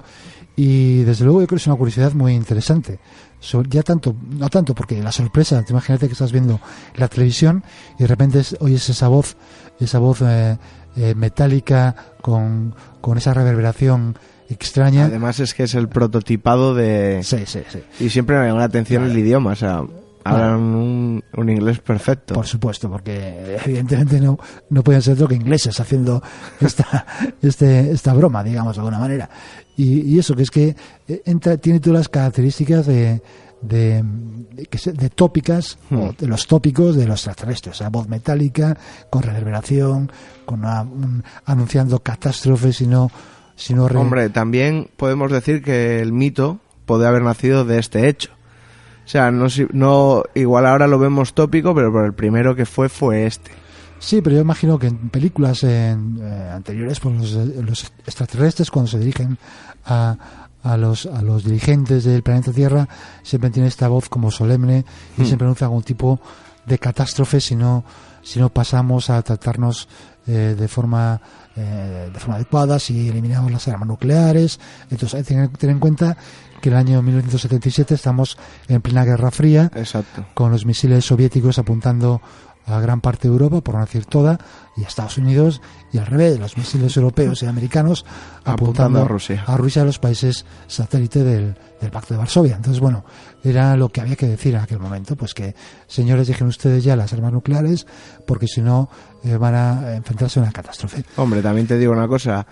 Y desde luego yo creo que es una curiosidad muy interesante. So- ya tanto, no tanto porque la sorpresa, te imagínate que estás viendo la televisión y de repente es- oyes esa voz, esa voz eh, eh, metálica con, con esa reverberación extraña. Además es que es el prototipado de... sí, sí, sí. Y siempre me llama la atención el idioma, o sea, hablan un, un inglés perfecto. Por supuesto, porque evidentemente no, no pueden ser otro que ingleses haciendo esta, este, esta broma, digamos, de alguna manera. Y, y eso, que es que eh, entra, tiene todas las características de, de, de, de tópicas, Hmm. o de los tópicos de los extraterrestres. O sea, voz metálica, con reverberación, con una- un- anunciando catástrofes y no, si no re- Hombre, también podemos decir que el mito puede haber nacido de este hecho. O sea, no, igual ahora lo vemos tópico, pero, pero el primero que fue fue este. Sí, pero yo imagino que en películas en, eh, anteriores, pues los, los extraterrestres cuando se dirigen a, a los a los dirigentes del planeta Tierra siempre tienen esta voz como solemne y Hmm. siempre anuncia algún tipo de catástrofe si no si no pasamos a tratarnos eh, de forma eh, de forma adecuada, si eliminamos las armas nucleares. Entonces hay que tener, tener en cuenta que el año 1977 estamos en plena Guerra Fría Exacto. con los misiles soviéticos apuntando a gran parte de Europa, por no decir toda, y a Estados Unidos, y al revés, los misiles europeos y americanos Apuntando apuntando a Rusia. a Rusia, a los países satélite del, del Pacto de Varsovia. Entonces, bueno, era lo que había que decir en aquel momento, pues que, señores, dejen ustedes ya las armas nucleares, porque si no, eh, van a enfrentarse a una catástrofe. Hombre, también te digo una cosa.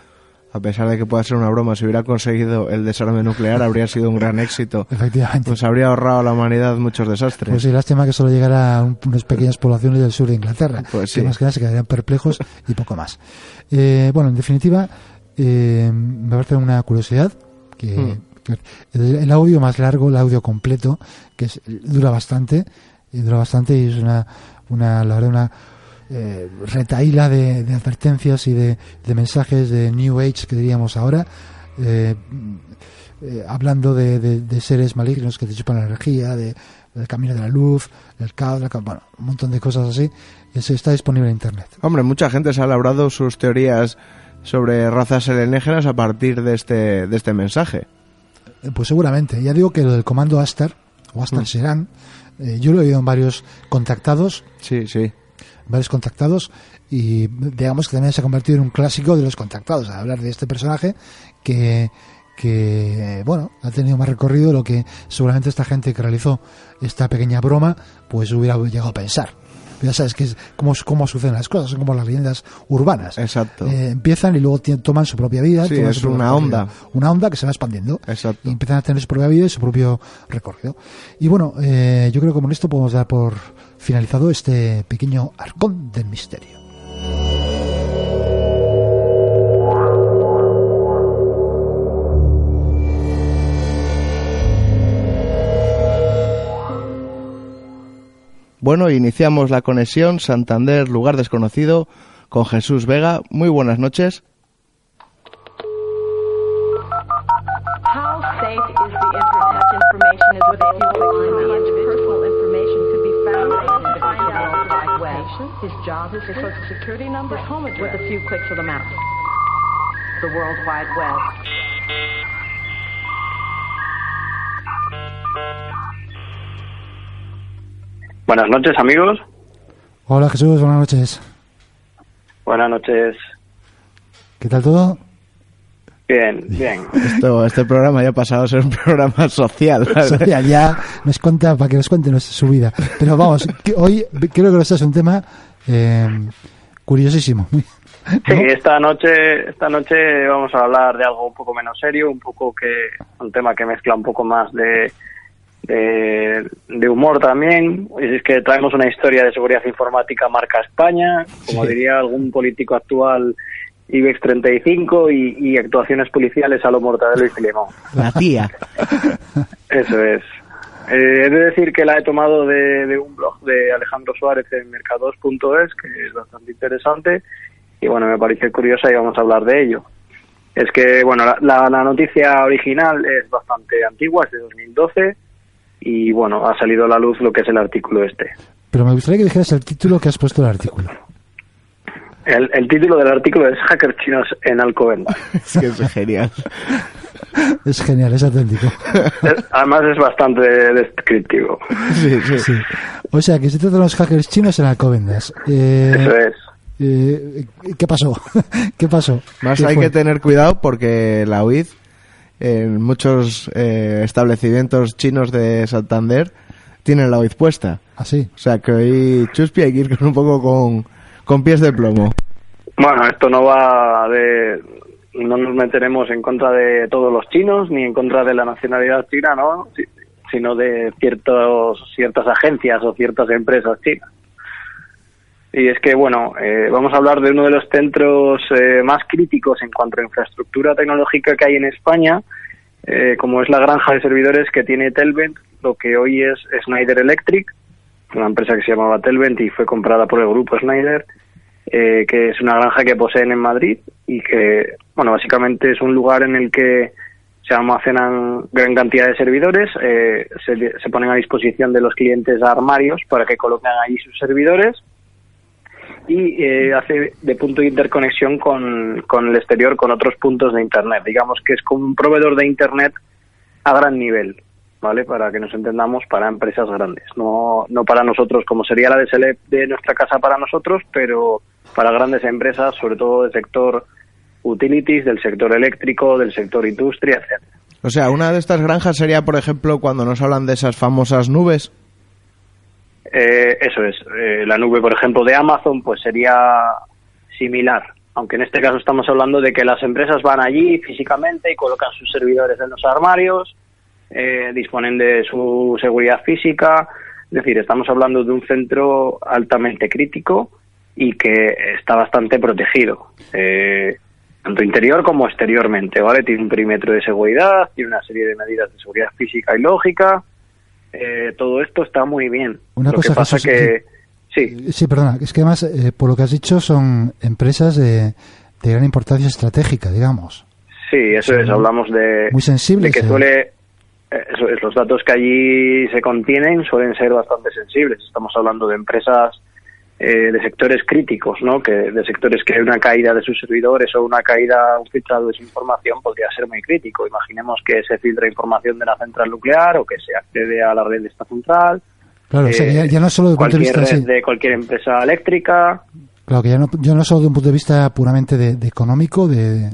A pesar de que pueda ser una broma, si hubiera conseguido el desarme nuclear habría sido un gran éxito. Efectivamente. Pues habría ahorrado a la humanidad muchos desastres. Pues sí, lástima que solo llegara a un- unas pequeñas poblaciones del sur de Inglaterra. Pues que sí. más que nada se quedarían perplejos y poco más. Eh, bueno, en definitiva, eh, me parece una curiosidad que Hmm. que el, el audio más largo, el audio completo, que es- dura bastante, y dura bastante y es una, una la verdad, una eh, retaíla de, de advertencias y de, de mensajes de New Age que diríamos ahora. eh, eh, hablando de, seres malignos que te chupan la energía, de, del camino de la luz, el caos, la bueno, un montón de cosas así. Eso está disponible en internet. Hombre, mucha gente se ha labrado sus teorías sobre razas alienígenas a partir de este, de este mensaje. Eh, Pues seguramente. Ya digo que lo del comando Aster, o Aster Mm. Serán, yo lo he oído en varios contactados Sí, sí. Varios contactados y digamos que también se ha convertido en un clásico de los contactados, a hablar de este personaje que que bueno ha tenido más recorrido de lo que seguramente esta gente que realizó esta pequeña broma pues hubiera llegado a pensar ya sabes que es cómo, cómo suceden las cosas, son como las leyendas urbanas. Exacto. Eh, empiezan y luego toman su propia vida. Sí, toman es su una recorrido. onda. Una onda que se va expandiendo. Exacto. Y empiezan a tener su propia vida y su propio recorrido. Y bueno, eh, yo creo que con esto podemos dar por finalizado este pequeño arcón del misterio. Bueno, iniciamos la conexión Santander, lugar desconocido, con Jesús Vega. Muy buenas noches. How safe is the internet? Information is Wide His job, his social security number, his home address, with a few clicks of the mouse. The World Wide Web. Buenas noches, amigos. Hola Jesús, buenas noches. Buenas noches. ¿Qué tal todo? Bien, bien. Esto, este programa ya ha pasado a ser un programa social. Social, ya nos cuenta, para que nos cuente nuestra- su vida. Pero vamos, que hoy creo que este es un tema eh, curiosísimo. Sí, esta noche, esta noche vamos a hablar de algo un poco menos serio, un poco que un tema que mezcla un poco más de de, de humor también. Y es que traemos una historia de seguridad informática marca España, como Sí. diría algún político actual IBEX 35 y, y actuaciones policiales a lo Mortadelo y Filemón. La tía. Eso es. Eh, he de decir que la he tomado de, de un blog de Alejandro Suárez en mercados.es, que es bastante interesante, y bueno, me parece curiosa y vamos a hablar de ello. Es que, bueno, la, la- la noticia original es bastante antigua, es de 2012, y bueno, ha salido a la luz lo que es el artículo este. Pero me gustaría que dijeras el título que has puesto del artículo. El, el título del artículo es Hackers chinos en Alcobendas. Es que es genial. Es genial, es auténtico. Además es bastante descriptivo. Sí, sí. Sí. O sea, que se trata de los hackers chinos en Alcobendas. Eh, Eso es. eh, ¿Qué pasó? ¿Qué pasó? Más ¿Qué hay fue? que tener cuidado porque la UID en muchos eh, establecimientos chinos de Santander tienen la UID puesta. Así. O sea que hoy Chuspi hay que ir con un poco con, con pies de plomo. Bueno, esto no va de... No nos meteremos en contra de todos los chinos ni en contra de la nacionalidad china, ¿no? Si- Sino de ciertos, ciertas agencias o ciertas empresas chinas. Y es que, bueno, eh, vamos a hablar de uno de los centros eh, más críticos en cuanto a infraestructura tecnológica que hay en España, eh, como es la granja de servidores que tiene Telvent, lo que hoy es Schneider Electric, una empresa que se llamaba Telvent y fue comprada por el grupo Schneider, eh, que es una granja que poseen en Madrid y que, bueno, básicamente es un lugar en el que se almacenan gran cantidad de servidores, eh, se, se ponen a disposición de los clientes armarios para que coloquen allí sus servidores y eh, hace de punto de interconexión con, con el exterior, con otros puntos de Internet. Digamos que es como un proveedor de Internet a gran nivel, ¿vale? Para que nos entendamos, para empresas grandes. No, no para nosotros, como sería la de Select de nuestra casa para nosotros, pero para grandes empresas, sobre todo del sector utilities, del sector eléctrico, del sector industria, etcétera. O sea, una de estas granjas sería, por ejemplo, cuando nos hablan de esas famosas nubes. Eh, eso es. Eh, la nube, por ejemplo, de Amazon, pues sería similar. Aunque en este caso estamos hablando de que las empresas van allí físicamente y colocan sus servidores en los armarios, eh, disponen de su seguridad física. Es decir, estamos hablando de un centro altamente crítico y que está bastante protegido, eh, tanto interior como exteriormente, ¿vale? Tiene un perímetro de seguridad, tiene una serie de medidas de seguridad física y lógica. Eh, todo esto está muy bien. Una Lo cosa, que pasa Jesús, que sí, Sí, perdona, es que además, eh, por lo que has dicho, son empresas de, de gran importancia estratégica, digamos. sí, eso es. Hablamos de muy sensibles, de que eh. suele eh, eso es, los datos que allí se contienen suelen ser bastante sensibles. Estamos hablando de empresas eh, de sectores críticos, ¿no? Que de sectores que una caída de sus servidores o una caída, un filtrado de su información podría ser muy crítico. Imaginemos que se filtra información de la central nuclear o que se accede a la red de esta central Claro, o sea, eh, ya, ya no solo de cualquier vista... red sí. de cualquier empresa eléctrica. Claro, que ya no, ya no solo de un punto de vista puramente de, de económico, de,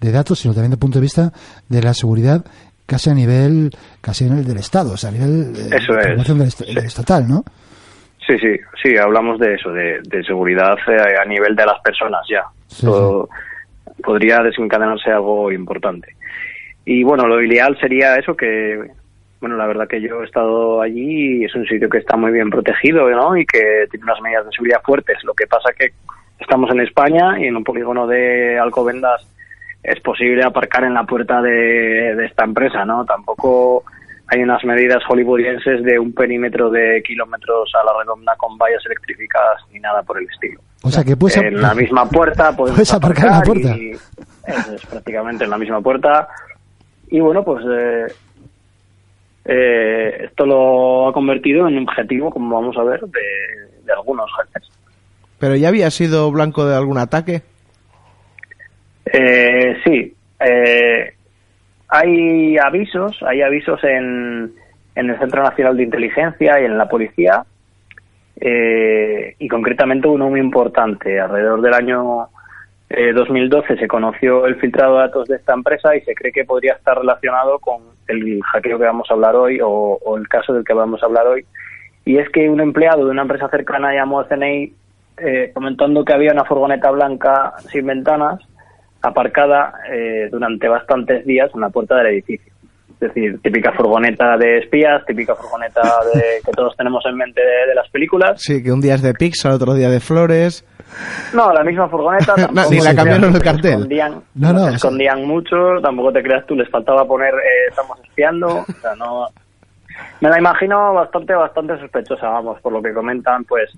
de datos, sino también de un punto de vista de la seguridad casi a nivel, casi a nivel del Estado, o sea, a nivel eh, Eso de es, del, est- sí. del estatal, ¿no? Sí, sí, sí, hablamos de eso, de, de seguridad eh, a nivel de las personas ya. Sí, Todo- Podría desencadenarse algo importante. Y bueno, lo ideal sería eso que, bueno, la verdad que yo he estado allí y es un sitio que está muy bien protegido, ¿no? Y que tiene unas medidas de seguridad fuertes. Lo que pasa que estamos en España y en un polígono de Alcobendas es posible aparcar en la puerta de, de esta empresa, ¿no? Tampoco hay unas medidas hollywoodienses de un perímetro de kilómetros a la redonda con vallas electrificadas ni nada por el estilo. O sea, que puedes... en la misma puerta podemos Puedes aparcar en la puerta. y eso es prácticamente en la misma puerta y bueno pues eh, eh, esto lo ha convertido en objetivo como vamos a ver de, de algunos jefes ¿Pero ya había sido blanco de algún ataque? Eh, sí, eh, hay avisos, hay avisos en, en el Centro Nacional de Inteligencia y en la policía, eh, y concretamente uno muy importante. Alrededor del año eh, 2012 se conoció el filtrado de datos de esta empresa y se cree que podría estar relacionado con el hackeo que vamos a hablar hoy o, o el caso del que vamos a hablar hoy. Y es que un empleado de una empresa cercana llamó a CNI eh, comentando que había una furgoneta blanca sin ventanas aparcada eh, durante bastantes días en la puerta del edificio. Es decir, típica furgoneta de espías, típica furgoneta de, que todos tenemos en mente de, de las películas. Sí, que un día es de Pixar, otro día de Flores. No, la misma furgoneta. No, ni la cambiaron el cartel. Escondían, No, no, escondían mucho, tampoco te creas tú, les faltaba poner eh, estamos espiando. O sea, no. Me la imagino bastante, bastante sospechosa, vamos, por lo que comentan, pues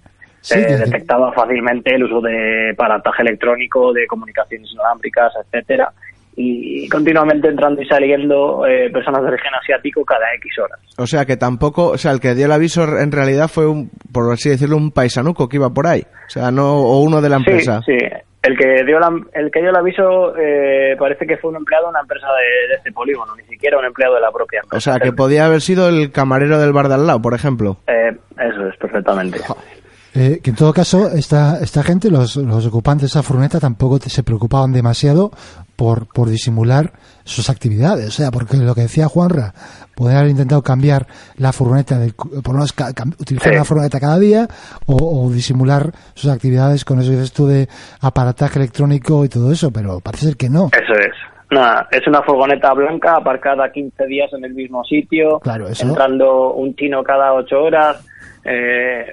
Sí, se que- detectaba fácilmente el uso de aparataje electrónico, de comunicaciones inalámbricas, etcétera, y continuamente entrando y saliendo eh, personas de origen asiático cada X horas. O sea que tampoco, o sea, el que dio el aviso en realidad fue un, por así decirlo, un paisanuco que iba por ahí. O sea, no, o uno de la empresa. Sí, sí. El que dio, la- el que dio el aviso eh, parece que fue un empleado de una empresa de, de este polígono, ni siquiera un empleado de la propia empresa. O sea, que podía haber sido el camarero del bar de al lado, por ejemplo. Eh, eso es, perfectamente. Eh, que en todo caso, esta, esta gente, los, los ocupantes de esa furgoneta, tampoco se preocupaban demasiado por, por disimular sus actividades. O sea, porque lo que decía Juanra, poder haber intentado cambiar la furgoneta, del, por lo menos utilizar Sí. la furgoneta cada día, o, o disimular sus actividades con eso que dices tú de aparataje electrónico y todo eso, pero parece ser que no. Eso es. Nada, es una furgoneta blanca aparcada 15 días en el mismo sitio, Claro, eso. entrando un chino cada 8 horas. Eh,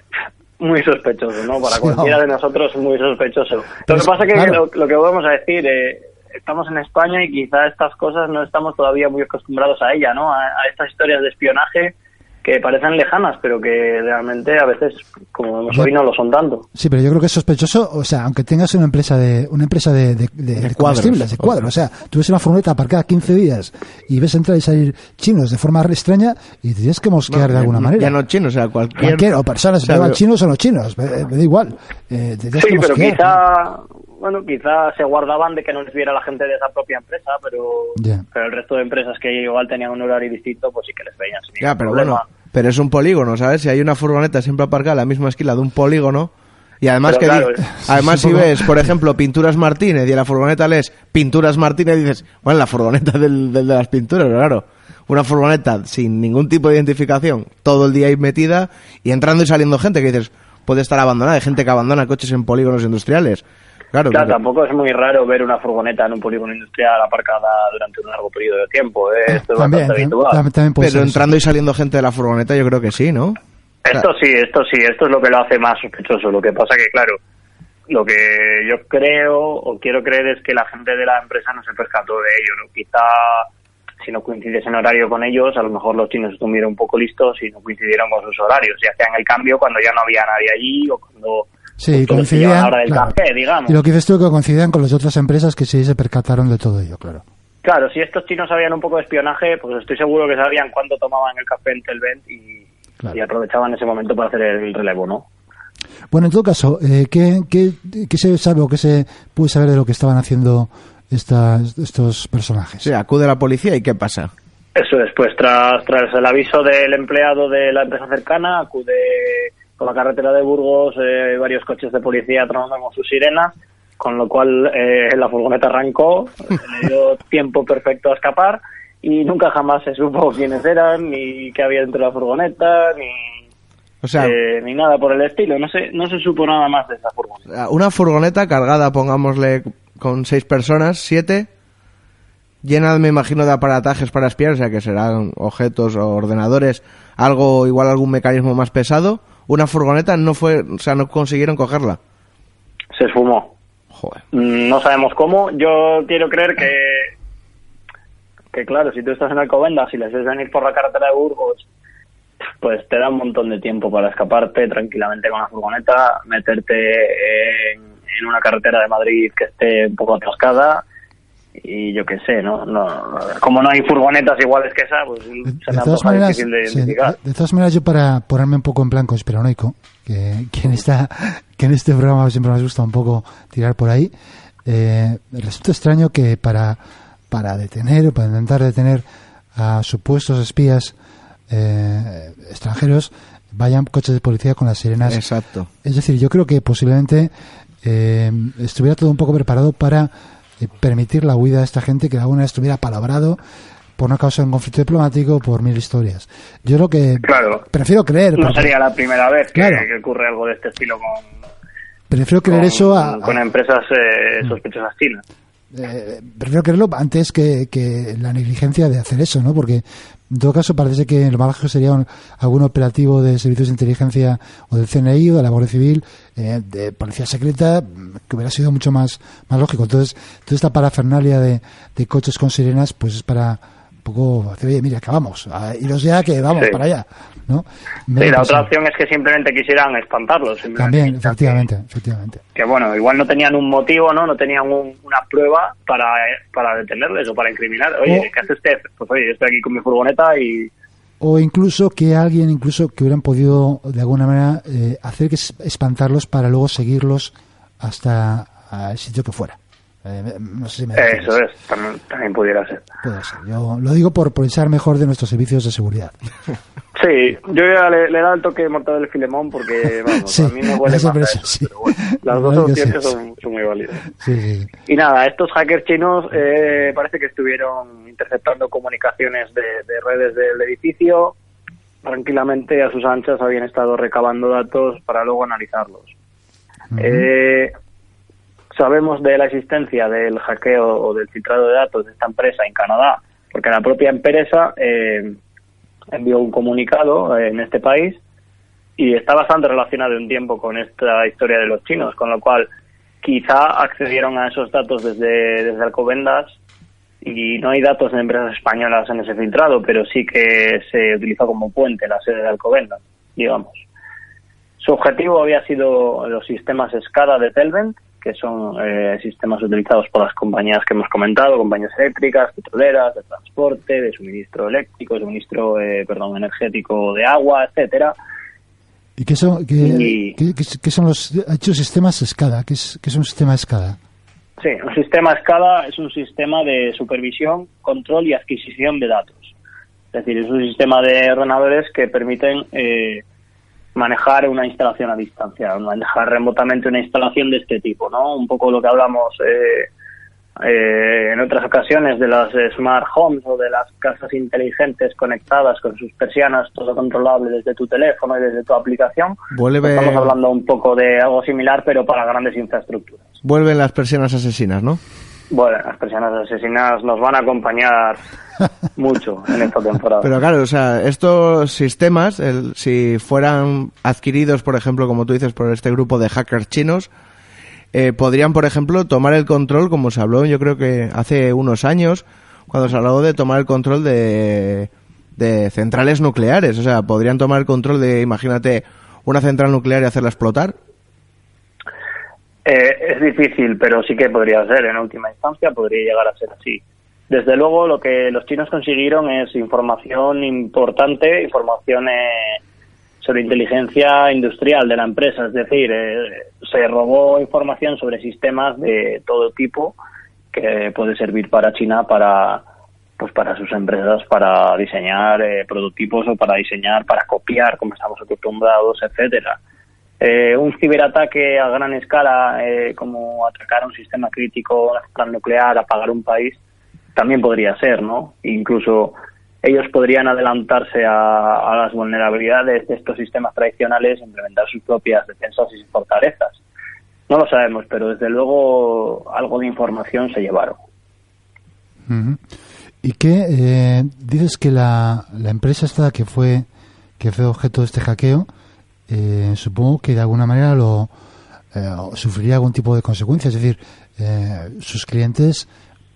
muy sospechoso, ¿no? Para cualquiera no. de nosotros, muy sospechoso. Lo que pasa es que claro. lo, lo que vamos a decir, eh, estamos en España y quizá estas cosas no estamos todavía muy acostumbrados a ella, ¿no? A, a estas historias de espionaje que parecen lejanas, pero que realmente a veces, como vemos hoy, no lo son tanto. Sí, pero yo creo que es sospechoso, o sea, aunque tengas una empresa de una empresa de, de, de- de cuadros. de cuadros, o sea, tú ves una furgoneta aparcada 15 días y ves entrar y salir chinos de forma extraña y te tienes que mosquear de alguna manera. Ya no chino, o sea, cualquier... Cualquier, o personas, o sea, pero- chinos o no chinos, me, me da igual. Eh, Sí, que pero quizá, bueno, quizá se guardaban de que no les viera la gente de esa propia empresa, pero, pero el resto de empresas que igual tenían un horario distinto, pues sí que les veían sin pero problema. bueno, pero es un polígono, ¿sabes? Si hay una furgoneta siempre aparcada en la misma esquina de un polígono... Y además, Pero que claro, di- es- además si ves, por ejemplo, Pinturas Martínez y en la furgoneta lees Pinturas Martínez, dices, bueno, la furgoneta del, del de las pinturas, claro. Una furgoneta sin ningún tipo de identificación, todo el día ahí metida y entrando y saliendo gente que dices, puede estar abandonada. Hay gente que abandona coches en polígonos industriales. Claro, Claro, porque- tampoco es muy raro ver una furgoneta en un polígono industrial aparcada durante un largo periodo de tiempo. ¿eh? Esto es También, bastante habitual. tam- también puede pero eso. entrando y saliendo gente de la furgoneta, yo creo que sí, ¿no? Esto sí, esto sí, esto es lo que lo hace más sospechoso. Lo que pasa que, claro, lo que yo creo o quiero creer es que la gente de la empresa no se percató de ello, ¿no? Quizá si no coincides en horario con ellos, a lo mejor los chinos estuvieron un poco listos y no coincidieron con sus horarios y hacían el cambio cuando ya no había nadie allí o cuando Sí, les coincidían. a la hora del claro. café, digamos. Y lo que dices tú que coincidían con las otras empresas que sí se percataron de todo ello, claro. Claro, si estos chinos sabían un poco de espionaje, pues estoy seguro que sabían cuánto tomaban el café en Telvent y, Claro. y aprovechaban ese momento para hacer el relevo, ¿no? Bueno, en todo caso, eh, ¿qué, qué, qué se sabe o qué se puede saber de lo que estaban haciendo estas, estos personajes? Sí, acude la policía y ¿qué pasa? Eso es, pues tras, tras el aviso del empleado de la empresa cercana, acude por la carretera de Burgos eh, varios coches de policía tronando con sus sirenas, con lo cual eh, la furgoneta arrancó, le dio tiempo perfecto a escapar y nunca jamás se supo quiénes eran, ni qué había dentro de la furgoneta, ni, O sea, eh, ni nada por el estilo. No se, no se supo nada más de esa furgoneta. una furgoneta cargada, pongámosle, con seis personas, siete, llena, me imagino, de aparatajes para espiar, o sea, que serán objetos o ordenadores, algo, igual algún mecanismo más pesado. Una furgoneta no fue, o sea, no consiguieron cogerla. Se esfumó. Joder. Mm, No sabemos cómo. Yo quiero creer que, que claro, si tú estás en Alcobendas y les ves venir por la carretera de Burgos, pues te da un montón de tiempo para escaparte tranquilamente con la furgoneta, meterte en, en una carretera de Madrid que esté un poco atascada y yo qué sé, ¿no? no como no hay furgonetas iguales que esa, pues se De me todas maneras, difícil de sí, identificar. de, de todas maneras, yo para ponerme un poco en plan conspiranoico, que, que, en, esta, que en este programa siempre nos gusta un poco tirar por ahí, eh, resulta extraño que para, para detener o para intentar detener a supuestos espías eh, extranjeros vayan coches de policía con las sirenas. Exacto. Es decir, yo creo que posiblemente eh, estuviera todo un poco preparado para permitir la huida de esta gente que alguna vez estuviera palabrado por una causa de un conflicto diplomático por mil historias. Yo lo que Claro. prefiero creer, No porque sería la primera vez que, Claro. que ocurre algo de este estilo con, prefiero creer con, eso a, con empresas eh, sospechosas chinas. eh, prefiero creerlo antes que, que la negligencia de hacer eso, ¿no? Porque en todo caso parece que lo más lógico sería un- algún operativo de servicios de inteligencia o del CNI o de la Guardia Civil, eh, de policía secreta, mm, que hubiera sido mucho más, más lógico. Entonces, toda esta parafernalia de, de coches con sirenas, pues es para un poco oye, mira, acabamos, iros ya que vamos Sí. para allá, ¿no? Sí, la otra opción es que simplemente quisieran espantarlos. simplemente También, efectivamente, efectivamente. Que, bueno, igual no tenían un motivo, ¿no? No tenían un- una prueba para, para detenerles o para incriminar. Oye, O- ¿qué hace usted? Pues oye, yo estoy aquí con mi furgoneta y... o incluso que alguien incluso que hubieran podido de alguna manera eh, hacer que es- espantarlos para luego seguirlos hasta el sitio que fuera Eh, no sé si me entiendes. Eso es, también, también pudiera ser. Puede ser. yo lo digo por pensar mejor de nuestros servicios de seguridad Sí, yo ya le, le he dado el toque de mortadelo del filemón porque, vamos, Sí, a mí me huele más a empresa, eso, sí. pero bueno, las La dos sí. opciones son, son muy válidas. Y nada, estos hackers chinos eh, parece que estuvieron interceptando comunicaciones de, de redes del edificio. Tranquilamente a sus anchas habían estado recabando datos para luego analizarlos. Eh, sabemos de la existencia del hackeo o del filtrado de datos de esta empresa en Canadá, porque la propia empresa eh, envió un comunicado eh, en este país y está bastante relacionado en tiempo con esta historia de los chinos, con lo cual quizá accedieron a esos datos desde, desde Alcobendas y no hay datos de empresas españolas en ese filtrado, pero sí que se utilizó como puente la sede de Alcobendas, digamos. Su objetivo había sido los sistemas SCADA de Telvent, que son eh, sistemas utilizados por las compañías que hemos comentado, compañías eléctricas, petroleras, de transporte, de suministro eléctrico, suministro, eh, perdón, energético de agua, etcétera. ¿Y qué son, qué, Y- qué- qué- qué son los ha dicho sistemas SCADA? ¿Qué es, qué es un sistema SCADA? Sí, un sistema SCADA es un sistema de supervisión, control y adquisición de datos. Es decir, es un sistema de ordenadores que permiten eh, manejar una instalación a distancia, manejar remotamente una instalación de este tipo, ¿no? Un poco lo que hablamos eh, eh, en otras ocasiones de las smart homes o de las casas inteligentes conectadas con sus persianas, todo controlable desde tu teléfono y desde tu aplicación. Vuelve, Estamos hablando un poco de algo similar, pero para grandes infraestructuras. vuelven las persianas asesinas, ¿no? Bueno, las personas asesinadas nos van a acompañar mucho en esta temporada. Pero claro, o sea, estos sistemas, el- si fueran adquiridos, por ejemplo, como tú dices, por este grupo de hackers chinos, eh, podrían, por ejemplo, tomar el control, como se habló, yo creo que hace unos años, cuando se habló de tomar el control de, de centrales nucleares. O sea, podrían tomar el control de, imagínate, una central nuclear y hacerla explotar. Eh, es difícil, pero sí que podría ser. En última instancia podría llegar a ser así. Desde luego, lo que los chinos consiguieron es información importante, información eh, sobre inteligencia industrial de la empresa. Es decir, eh, se robó información sobre sistemas de todo tipo que puede servir para China para, pues para sus empresas para diseñar eh, prototipos o para diseñar para copiar como estamos acostumbrados etcétera Eh, un ciberataque a gran escala eh, como atacar un sistema crítico una central nuclear apagar un país también podría ser no incluso ellos podrían adelantarse a, a las vulnerabilidades de estos sistemas tradicionales implementar sus propias defensas y sus fortalezas. No lo sabemos pero desde luego algo de información se llevaron. ¿Y qué eh, dices que la, la empresa esta que fue que fue objeto de este hackeo, eh, supongo que de alguna manera lo eh, sufriría algún tipo de consecuencias, es decir, eh, sus clientes,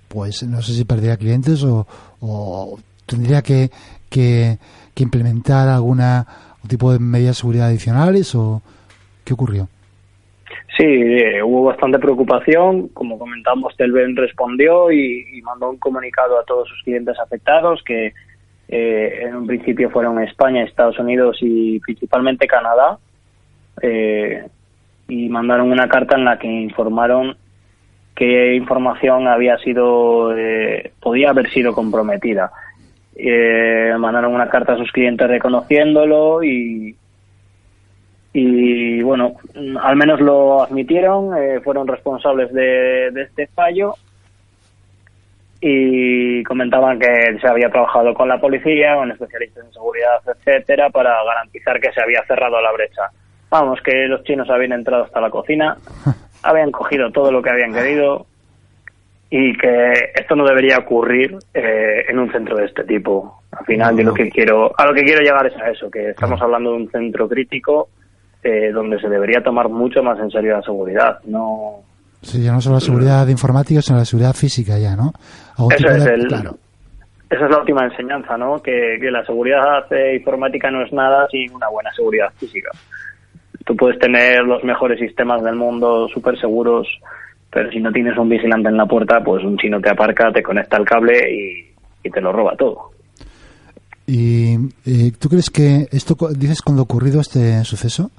pues no sé si perdería clientes o, o tendría que, que, que implementar alguna tipo de medidas de seguridad adicionales o qué ocurrió. Sí, eh, hubo bastante preocupación. Como comentamos, Telven respondió y mandó un comunicado a todos sus clientes afectados que eh, en un principio fueron España, Estados Unidos y principalmente Canadá. Eh, y mandaron una carta en la que informaron qué información había sido, eh, podía haber sido comprometida. Eh, mandaron una carta a sus clientes reconociéndolo y, y bueno, al menos lo admitieron, eh, fueron responsables de este fallo y comentaban que se había trabajado con la policía, con especialistas en seguridad, etcétera, para garantizar que se había cerrado la brecha. Vamos, que los chinos habían entrado hasta la cocina, habían cogido todo lo que habían querido y que esto no debería ocurrir eh, en un centro de este tipo. Al final, yo lo que quiero, a lo que quiero llegar es a eso, que estamos hablando de un centro crítico eh, donde se debería tomar mucho más en serio la seguridad. No, Sí, ya no solo la seguridad informática, sino la seguridad física ya, ¿no? Eso es de- el- claro. Esa es la última enseñanza, ¿no? Que, que la seguridad eh, informática no es nada sin una buena seguridad física. Tú puedes tener los mejores sistemas del mundo súper seguros, pero si no tienes un vigilante en la puerta, pues un chino te aparca, te conecta el cable y, y te lo roba todo. ¿Y eh, tú crees que esto, dices, cuando ocurrido este suceso?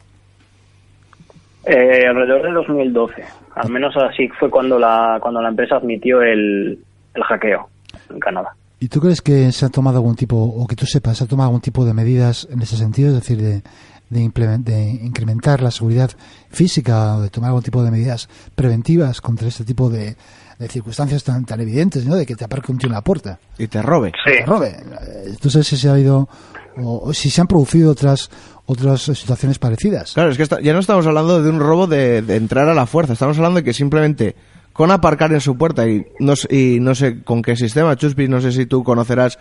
Eh, alrededor de 2012, al menos así fue cuando la cuando la empresa admitió el, el hackeo en Canadá. ¿Y tú crees que se ha tomado algún tipo, o que tú sepas, se ha tomado algún tipo de medidas en ese sentido? Es decir, de, de, de incrementar la seguridad física o de tomar algún tipo de medidas preventivas contra este tipo de, de circunstancias tan, tan evidentes, ¿no? De que te aparque un tío en la puerta. Y te robe. Sí. Te robe. ¿Tú sabes si se ha habido, o, o si se han producido otras, otras situaciones parecidas? Claro, es que esta- ya no estamos hablando de un robo de, de entrar a la fuerza, estamos hablando de que simplemente con aparcar en su puerta y no, y no sé con qué sistema, Chuspi, no sé si tú conocerás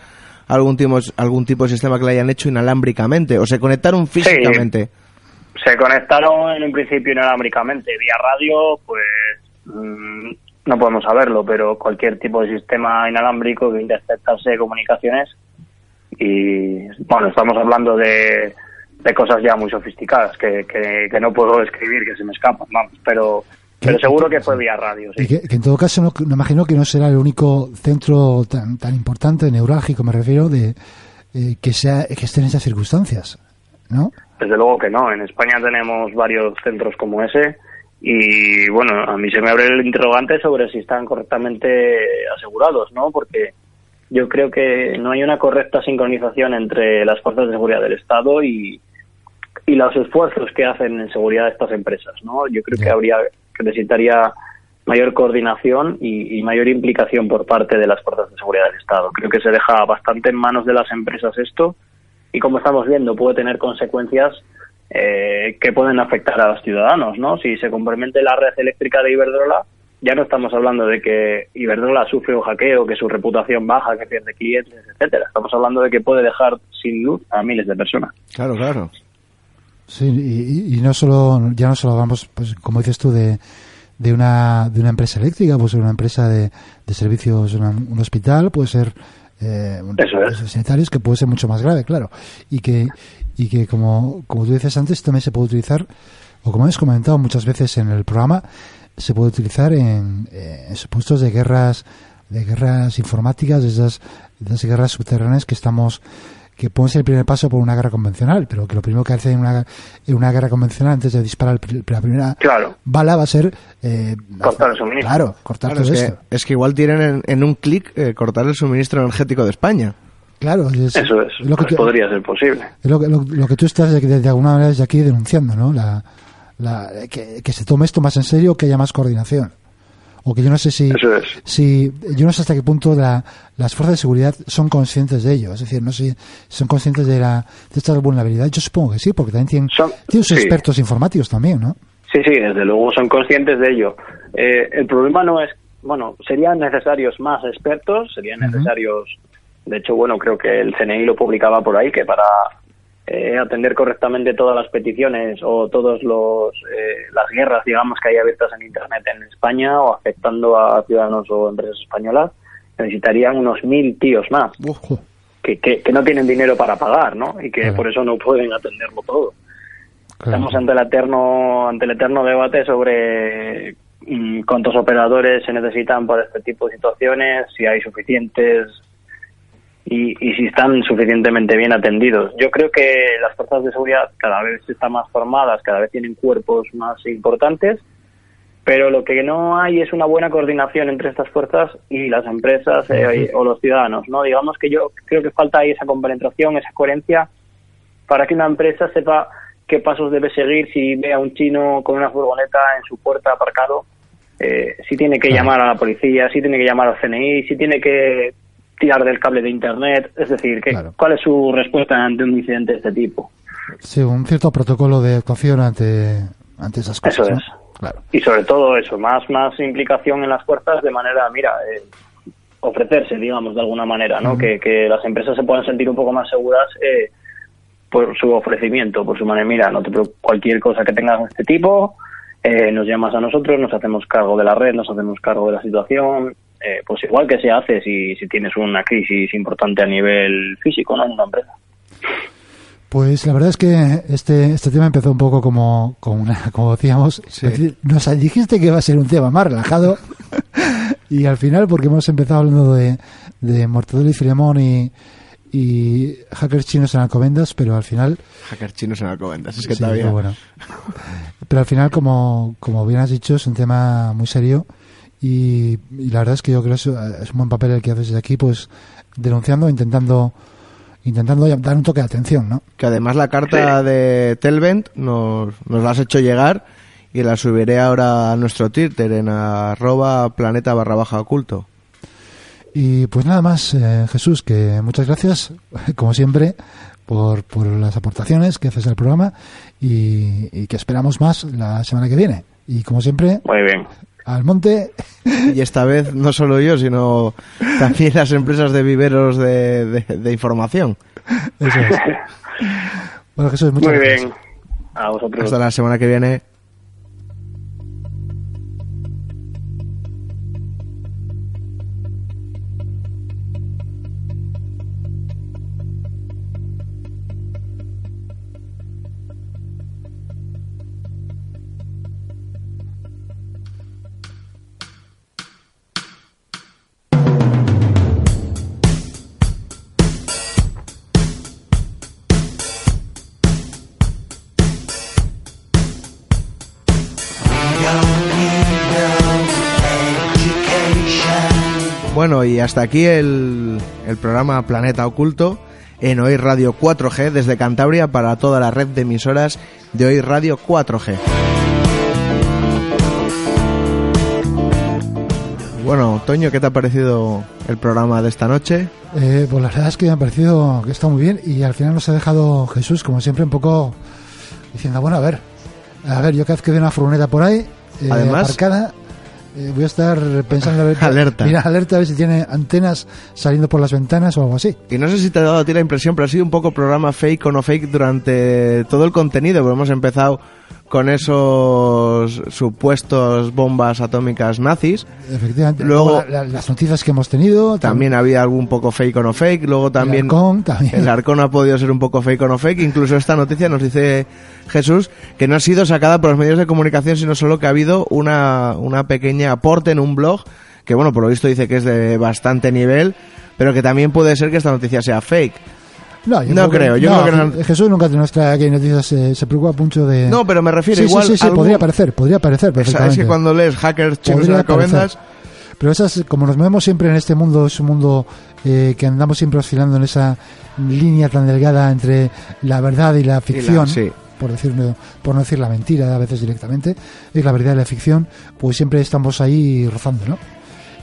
algún tipo, algún tipo de sistema que le hayan hecho inalámbricamente o se conectaron físicamente. Se conectaron en un principio inalámbricamente. Vía radio, pues mm, no podemos saberlo, pero cualquier tipo de sistema inalámbrico que interceptase comunicaciones. Y bueno, estamos hablando de, de cosas ya muy sofisticadas que, que, que no puedo describir, que se me escapan, vamos, pero, pero seguro que fue vía radio, Y que en todo caso, no, me imagino que no será el único centro tan, tan importante, neurálgico, me refiero, de eh, que, sea, que esté en esas circunstancias, ¿no? Desde luego que no. En España tenemos varios centros como ese y bueno, a mí se me abre el interrogante sobre si están correctamente asegurados, ¿no? Porque yo creo que no hay una correcta sincronización entre las fuerzas de seguridad del Estado y, y los esfuerzos que hacen en seguridad estas empresas, ¿no? Yo creo que habría que necesitaría mayor coordinación y, mayor implicación por parte de las fuerzas de seguridad del Estado. Creo que se deja bastante en manos de las empresas esto y como estamos viendo puede tener consecuencias eh, que pueden afectar a los ciudadanos, ¿no? Si se compromete la red eléctrica de Iberdrola, ya no estamos hablando de que Iberdrola sufre un hackeo, que su reputación baja, que pierde clientes, etcétera. Estamos hablando de que puede dejar sin luz a miles de personas. Claro, claro. Sí, y, y no solo, ya no solo hablamos, pues como dices tú, de, de, una, de una empresa eléctrica, pues una empresa de, de servicios, una- un hospital, puede ser eh, es. sanitarios, que puede ser mucho más grave, claro. Y que, y que como, como tú dices antes, también se puede utilizar, o como hemos comentado muchas veces en el programa, se puede utilizar en, eh, en supuestos de guerras, de guerras informáticas, de esas, de esas guerras subterráneas que estamos que puede ser el primer paso por una guerra convencional, pero que lo primero que hace en una, en una guerra convencional antes de disparar el la primera Claro. bala va a ser eh, Cortar el suministro. Claro, cortar Claro, todo es, que, esto. es que igual tienen en, en un clic eh, cortar el suministro energético de España. Claro, es, Eso es. es lo que Pues tú- podría ser posible. es lo, que- lo, lo que tú estás de, de- de alguna manera desde aquí denunciando, ¿no? La, la- que, que se tome esto más en serio, que haya más coordinación. O que yo no sé si, Eso es. si yo no sé hasta qué punto la- las fuerzas de seguridad son conscientes de ello. Es decir, no sé si son conscientes de, la, de esta vulnerabilidad. Yo supongo que sí, porque también tienen, Son- tienen sus sí. expertos informáticos también, ¿no? Sí, sí, desde luego son conscientes de ello. Eh, el problema no es, bueno, serían necesarios más expertos, serían necesarios, de hecho, bueno, creo que el CNI lo publicaba por ahí, que para eh, atender correctamente todas las peticiones o todas las guerras, digamos, que hay abiertas en Internet en España o afectando a ciudadanos o empresas españolas, necesitarían unos mil tíos más que, que, que no tienen dinero para pagar, ¿no? Y que Claro. por eso no pueden atenderlo todo. Claro. Estamos ante el eterno ante el eterno debate sobre mm, cuántos operadores se necesitan para este tipo de situaciones, si hay suficientes y, y si están suficientemente bien atendidos. Yo creo que las fuerzas de seguridad cada vez están más formadas, cada vez tienen cuerpos más importantes, pero lo que no hay es una buena coordinación entre estas fuerzas y las empresas eh, o los ciudadanos. no Digamos que yo creo que falta ahí esa compenetración, esa coherencia para que una empresa sepa qué pasos debe seguir si ve a un chino con una furgoneta en su puerta aparcado, eh, si tiene que llamar a la policía, si tiene que llamar al CNI, si tiene que tirar del cable de internet, es decir, que, Claro. cuál es su respuesta ante un incidente de este tipo. Sí, un cierto protocolo de actuación ante, ante esas cosas. Eso ¿no? es. Claro. Y sobre todo eso, más más implicación en las fuerzas de manera, mira, eh, ofrecerse, digamos, de alguna manera, ¿no? que, que las empresas se puedan sentir un poco más seguras eh, por su ofrecimiento, por su manera, mira, no te cualquier cosa que tengas de este tipo, eh, nos llamas a nosotros, nos hacemos cargo de la red, nos hacemos cargo de la situación, eh, pues igual que se hace si, si tienes una crisis importante a nivel físico, ¿no? En una empresa. Pues la verdad es que este, este tema empezó un poco como, como, una- como decíamos, Sí. nos dijiste que iba a ser un tema más relajado y al final, porque hemos empezado hablando de, de Mortadelo y Filemón y, y hackers chinos en Alcobendas, pero al final... Hacker chinos en Alcobendas, es que Sí, todavía... pero bueno. Pero al final, como, como bien has dicho, es un tema muy serio y, y la verdad es que yo creo que es, es un buen papel el que haces desde aquí, pues denunciando, intentando intentando dar un toque de atención, ¿no? Que además la carta de Telvent nos, nos la has hecho llegar y la subiré ahora a nuestro Twitter en arroba planeta barra baja oculto. Y pues nada más, eh, Jesús, que muchas gracias, como siempre, por, por las aportaciones que haces al programa y, y que esperamos más la semana que viene. Y como siempre, Muy bien. Al monte. Y esta vez no solo yo, sino también las empresas de viveros de, de- de información. Eso es. Bueno, Jesús, muchas Muy gracias. bien. A vosotros. Hasta la semana que viene. Bueno, y hasta aquí el, el programa Planeta Oculto en Hoy Radio 4G desde Cantabria para toda la red de emisoras de Hoy Radio 4G. Bueno, Toño, ¿qué te ha parecido el programa de esta noche? Eh, pues la verdad es que me ha parecido que está muy bien y al final nos ha dejado Jesús, como siempre, un poco diciendo, bueno, a ver, a ver, yo cada vez que veo una furgoneta por ahí, eh, Además- aparcada, eh, voy a estar pensando a ver, Alerta. Mira, alerta a ver si tiene antenas saliendo por las ventanas o algo así. Y no sé si te ha dado a ti la impresión, pero ha sido un poco programa fake o no fake durante todo el contenido, porque hemos empezado con esos supuestos bombas atómicas nazis. Efectivamente. Luego- la- la- las noticias que hemos tenido. También había algún poco fake o no fake. Luego también Arcón, también. el Arcón ha podido ser un poco fake o no fake. Incluso esta noticia nos dice Jesús que no ha sido sacada por los medios de comunicación, sino solo que ha habido una, una pequeña aporte en un blog que, bueno, por lo visto dice que es de bastante nivel, pero que también puede ser que esta noticia sea fake. No, yo No creo, yo creo que no- Jesús nunca nos trae aquí noticias, eh, se preocupa mucho de... No, pero me refiero Sí, sí, igual Sí, sí, algún- podría parecer, podría parecer Es, perfectamente. es que cuando lees hackers en Alcobendas, Pero esas, como nos movemos siempre en este mundo, es un mundo eh, que andamos siempre oscilando en esa línea tan delgada entre la verdad y la ficción, sí. por, decirlo, por no decir la mentira a veces directamente, es la verdad y la ficción, pues siempre estamos ahí rozando, ¿no?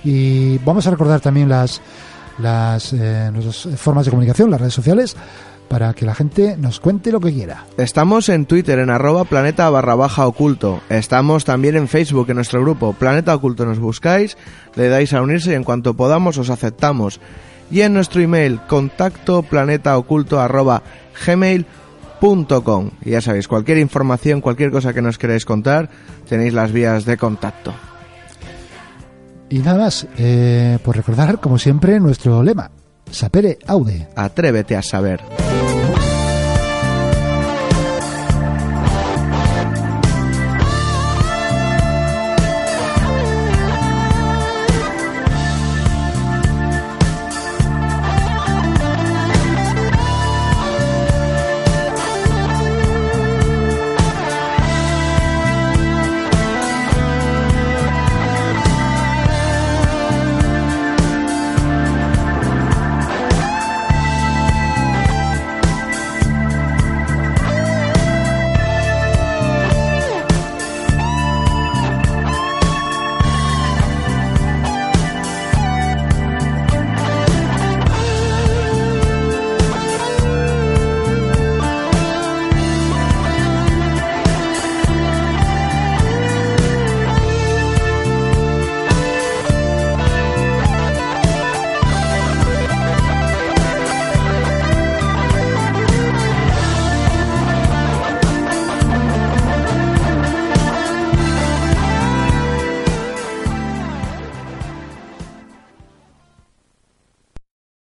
Y vamos a recordar también las, las eh, nuestras formas de comunicación, las redes sociales, para que la gente nos cuente lo que quiera. Estamos en Twitter en arroba planeta barra baja oculto. Estamos también en Facebook en nuestro grupo Planeta Oculto. Nos buscáis, le dais a unirse y en cuanto podamos os aceptamos. Y en nuestro email contacto planetaoculto arroba gmail.com. Y ya sabéis, cualquier información, cualquier cosa que nos queráis contar, tenéis las vías de contacto. Y nada más, eh, por recordar, como siempre, nuestro lema, sapere aude. Atrévete a saber.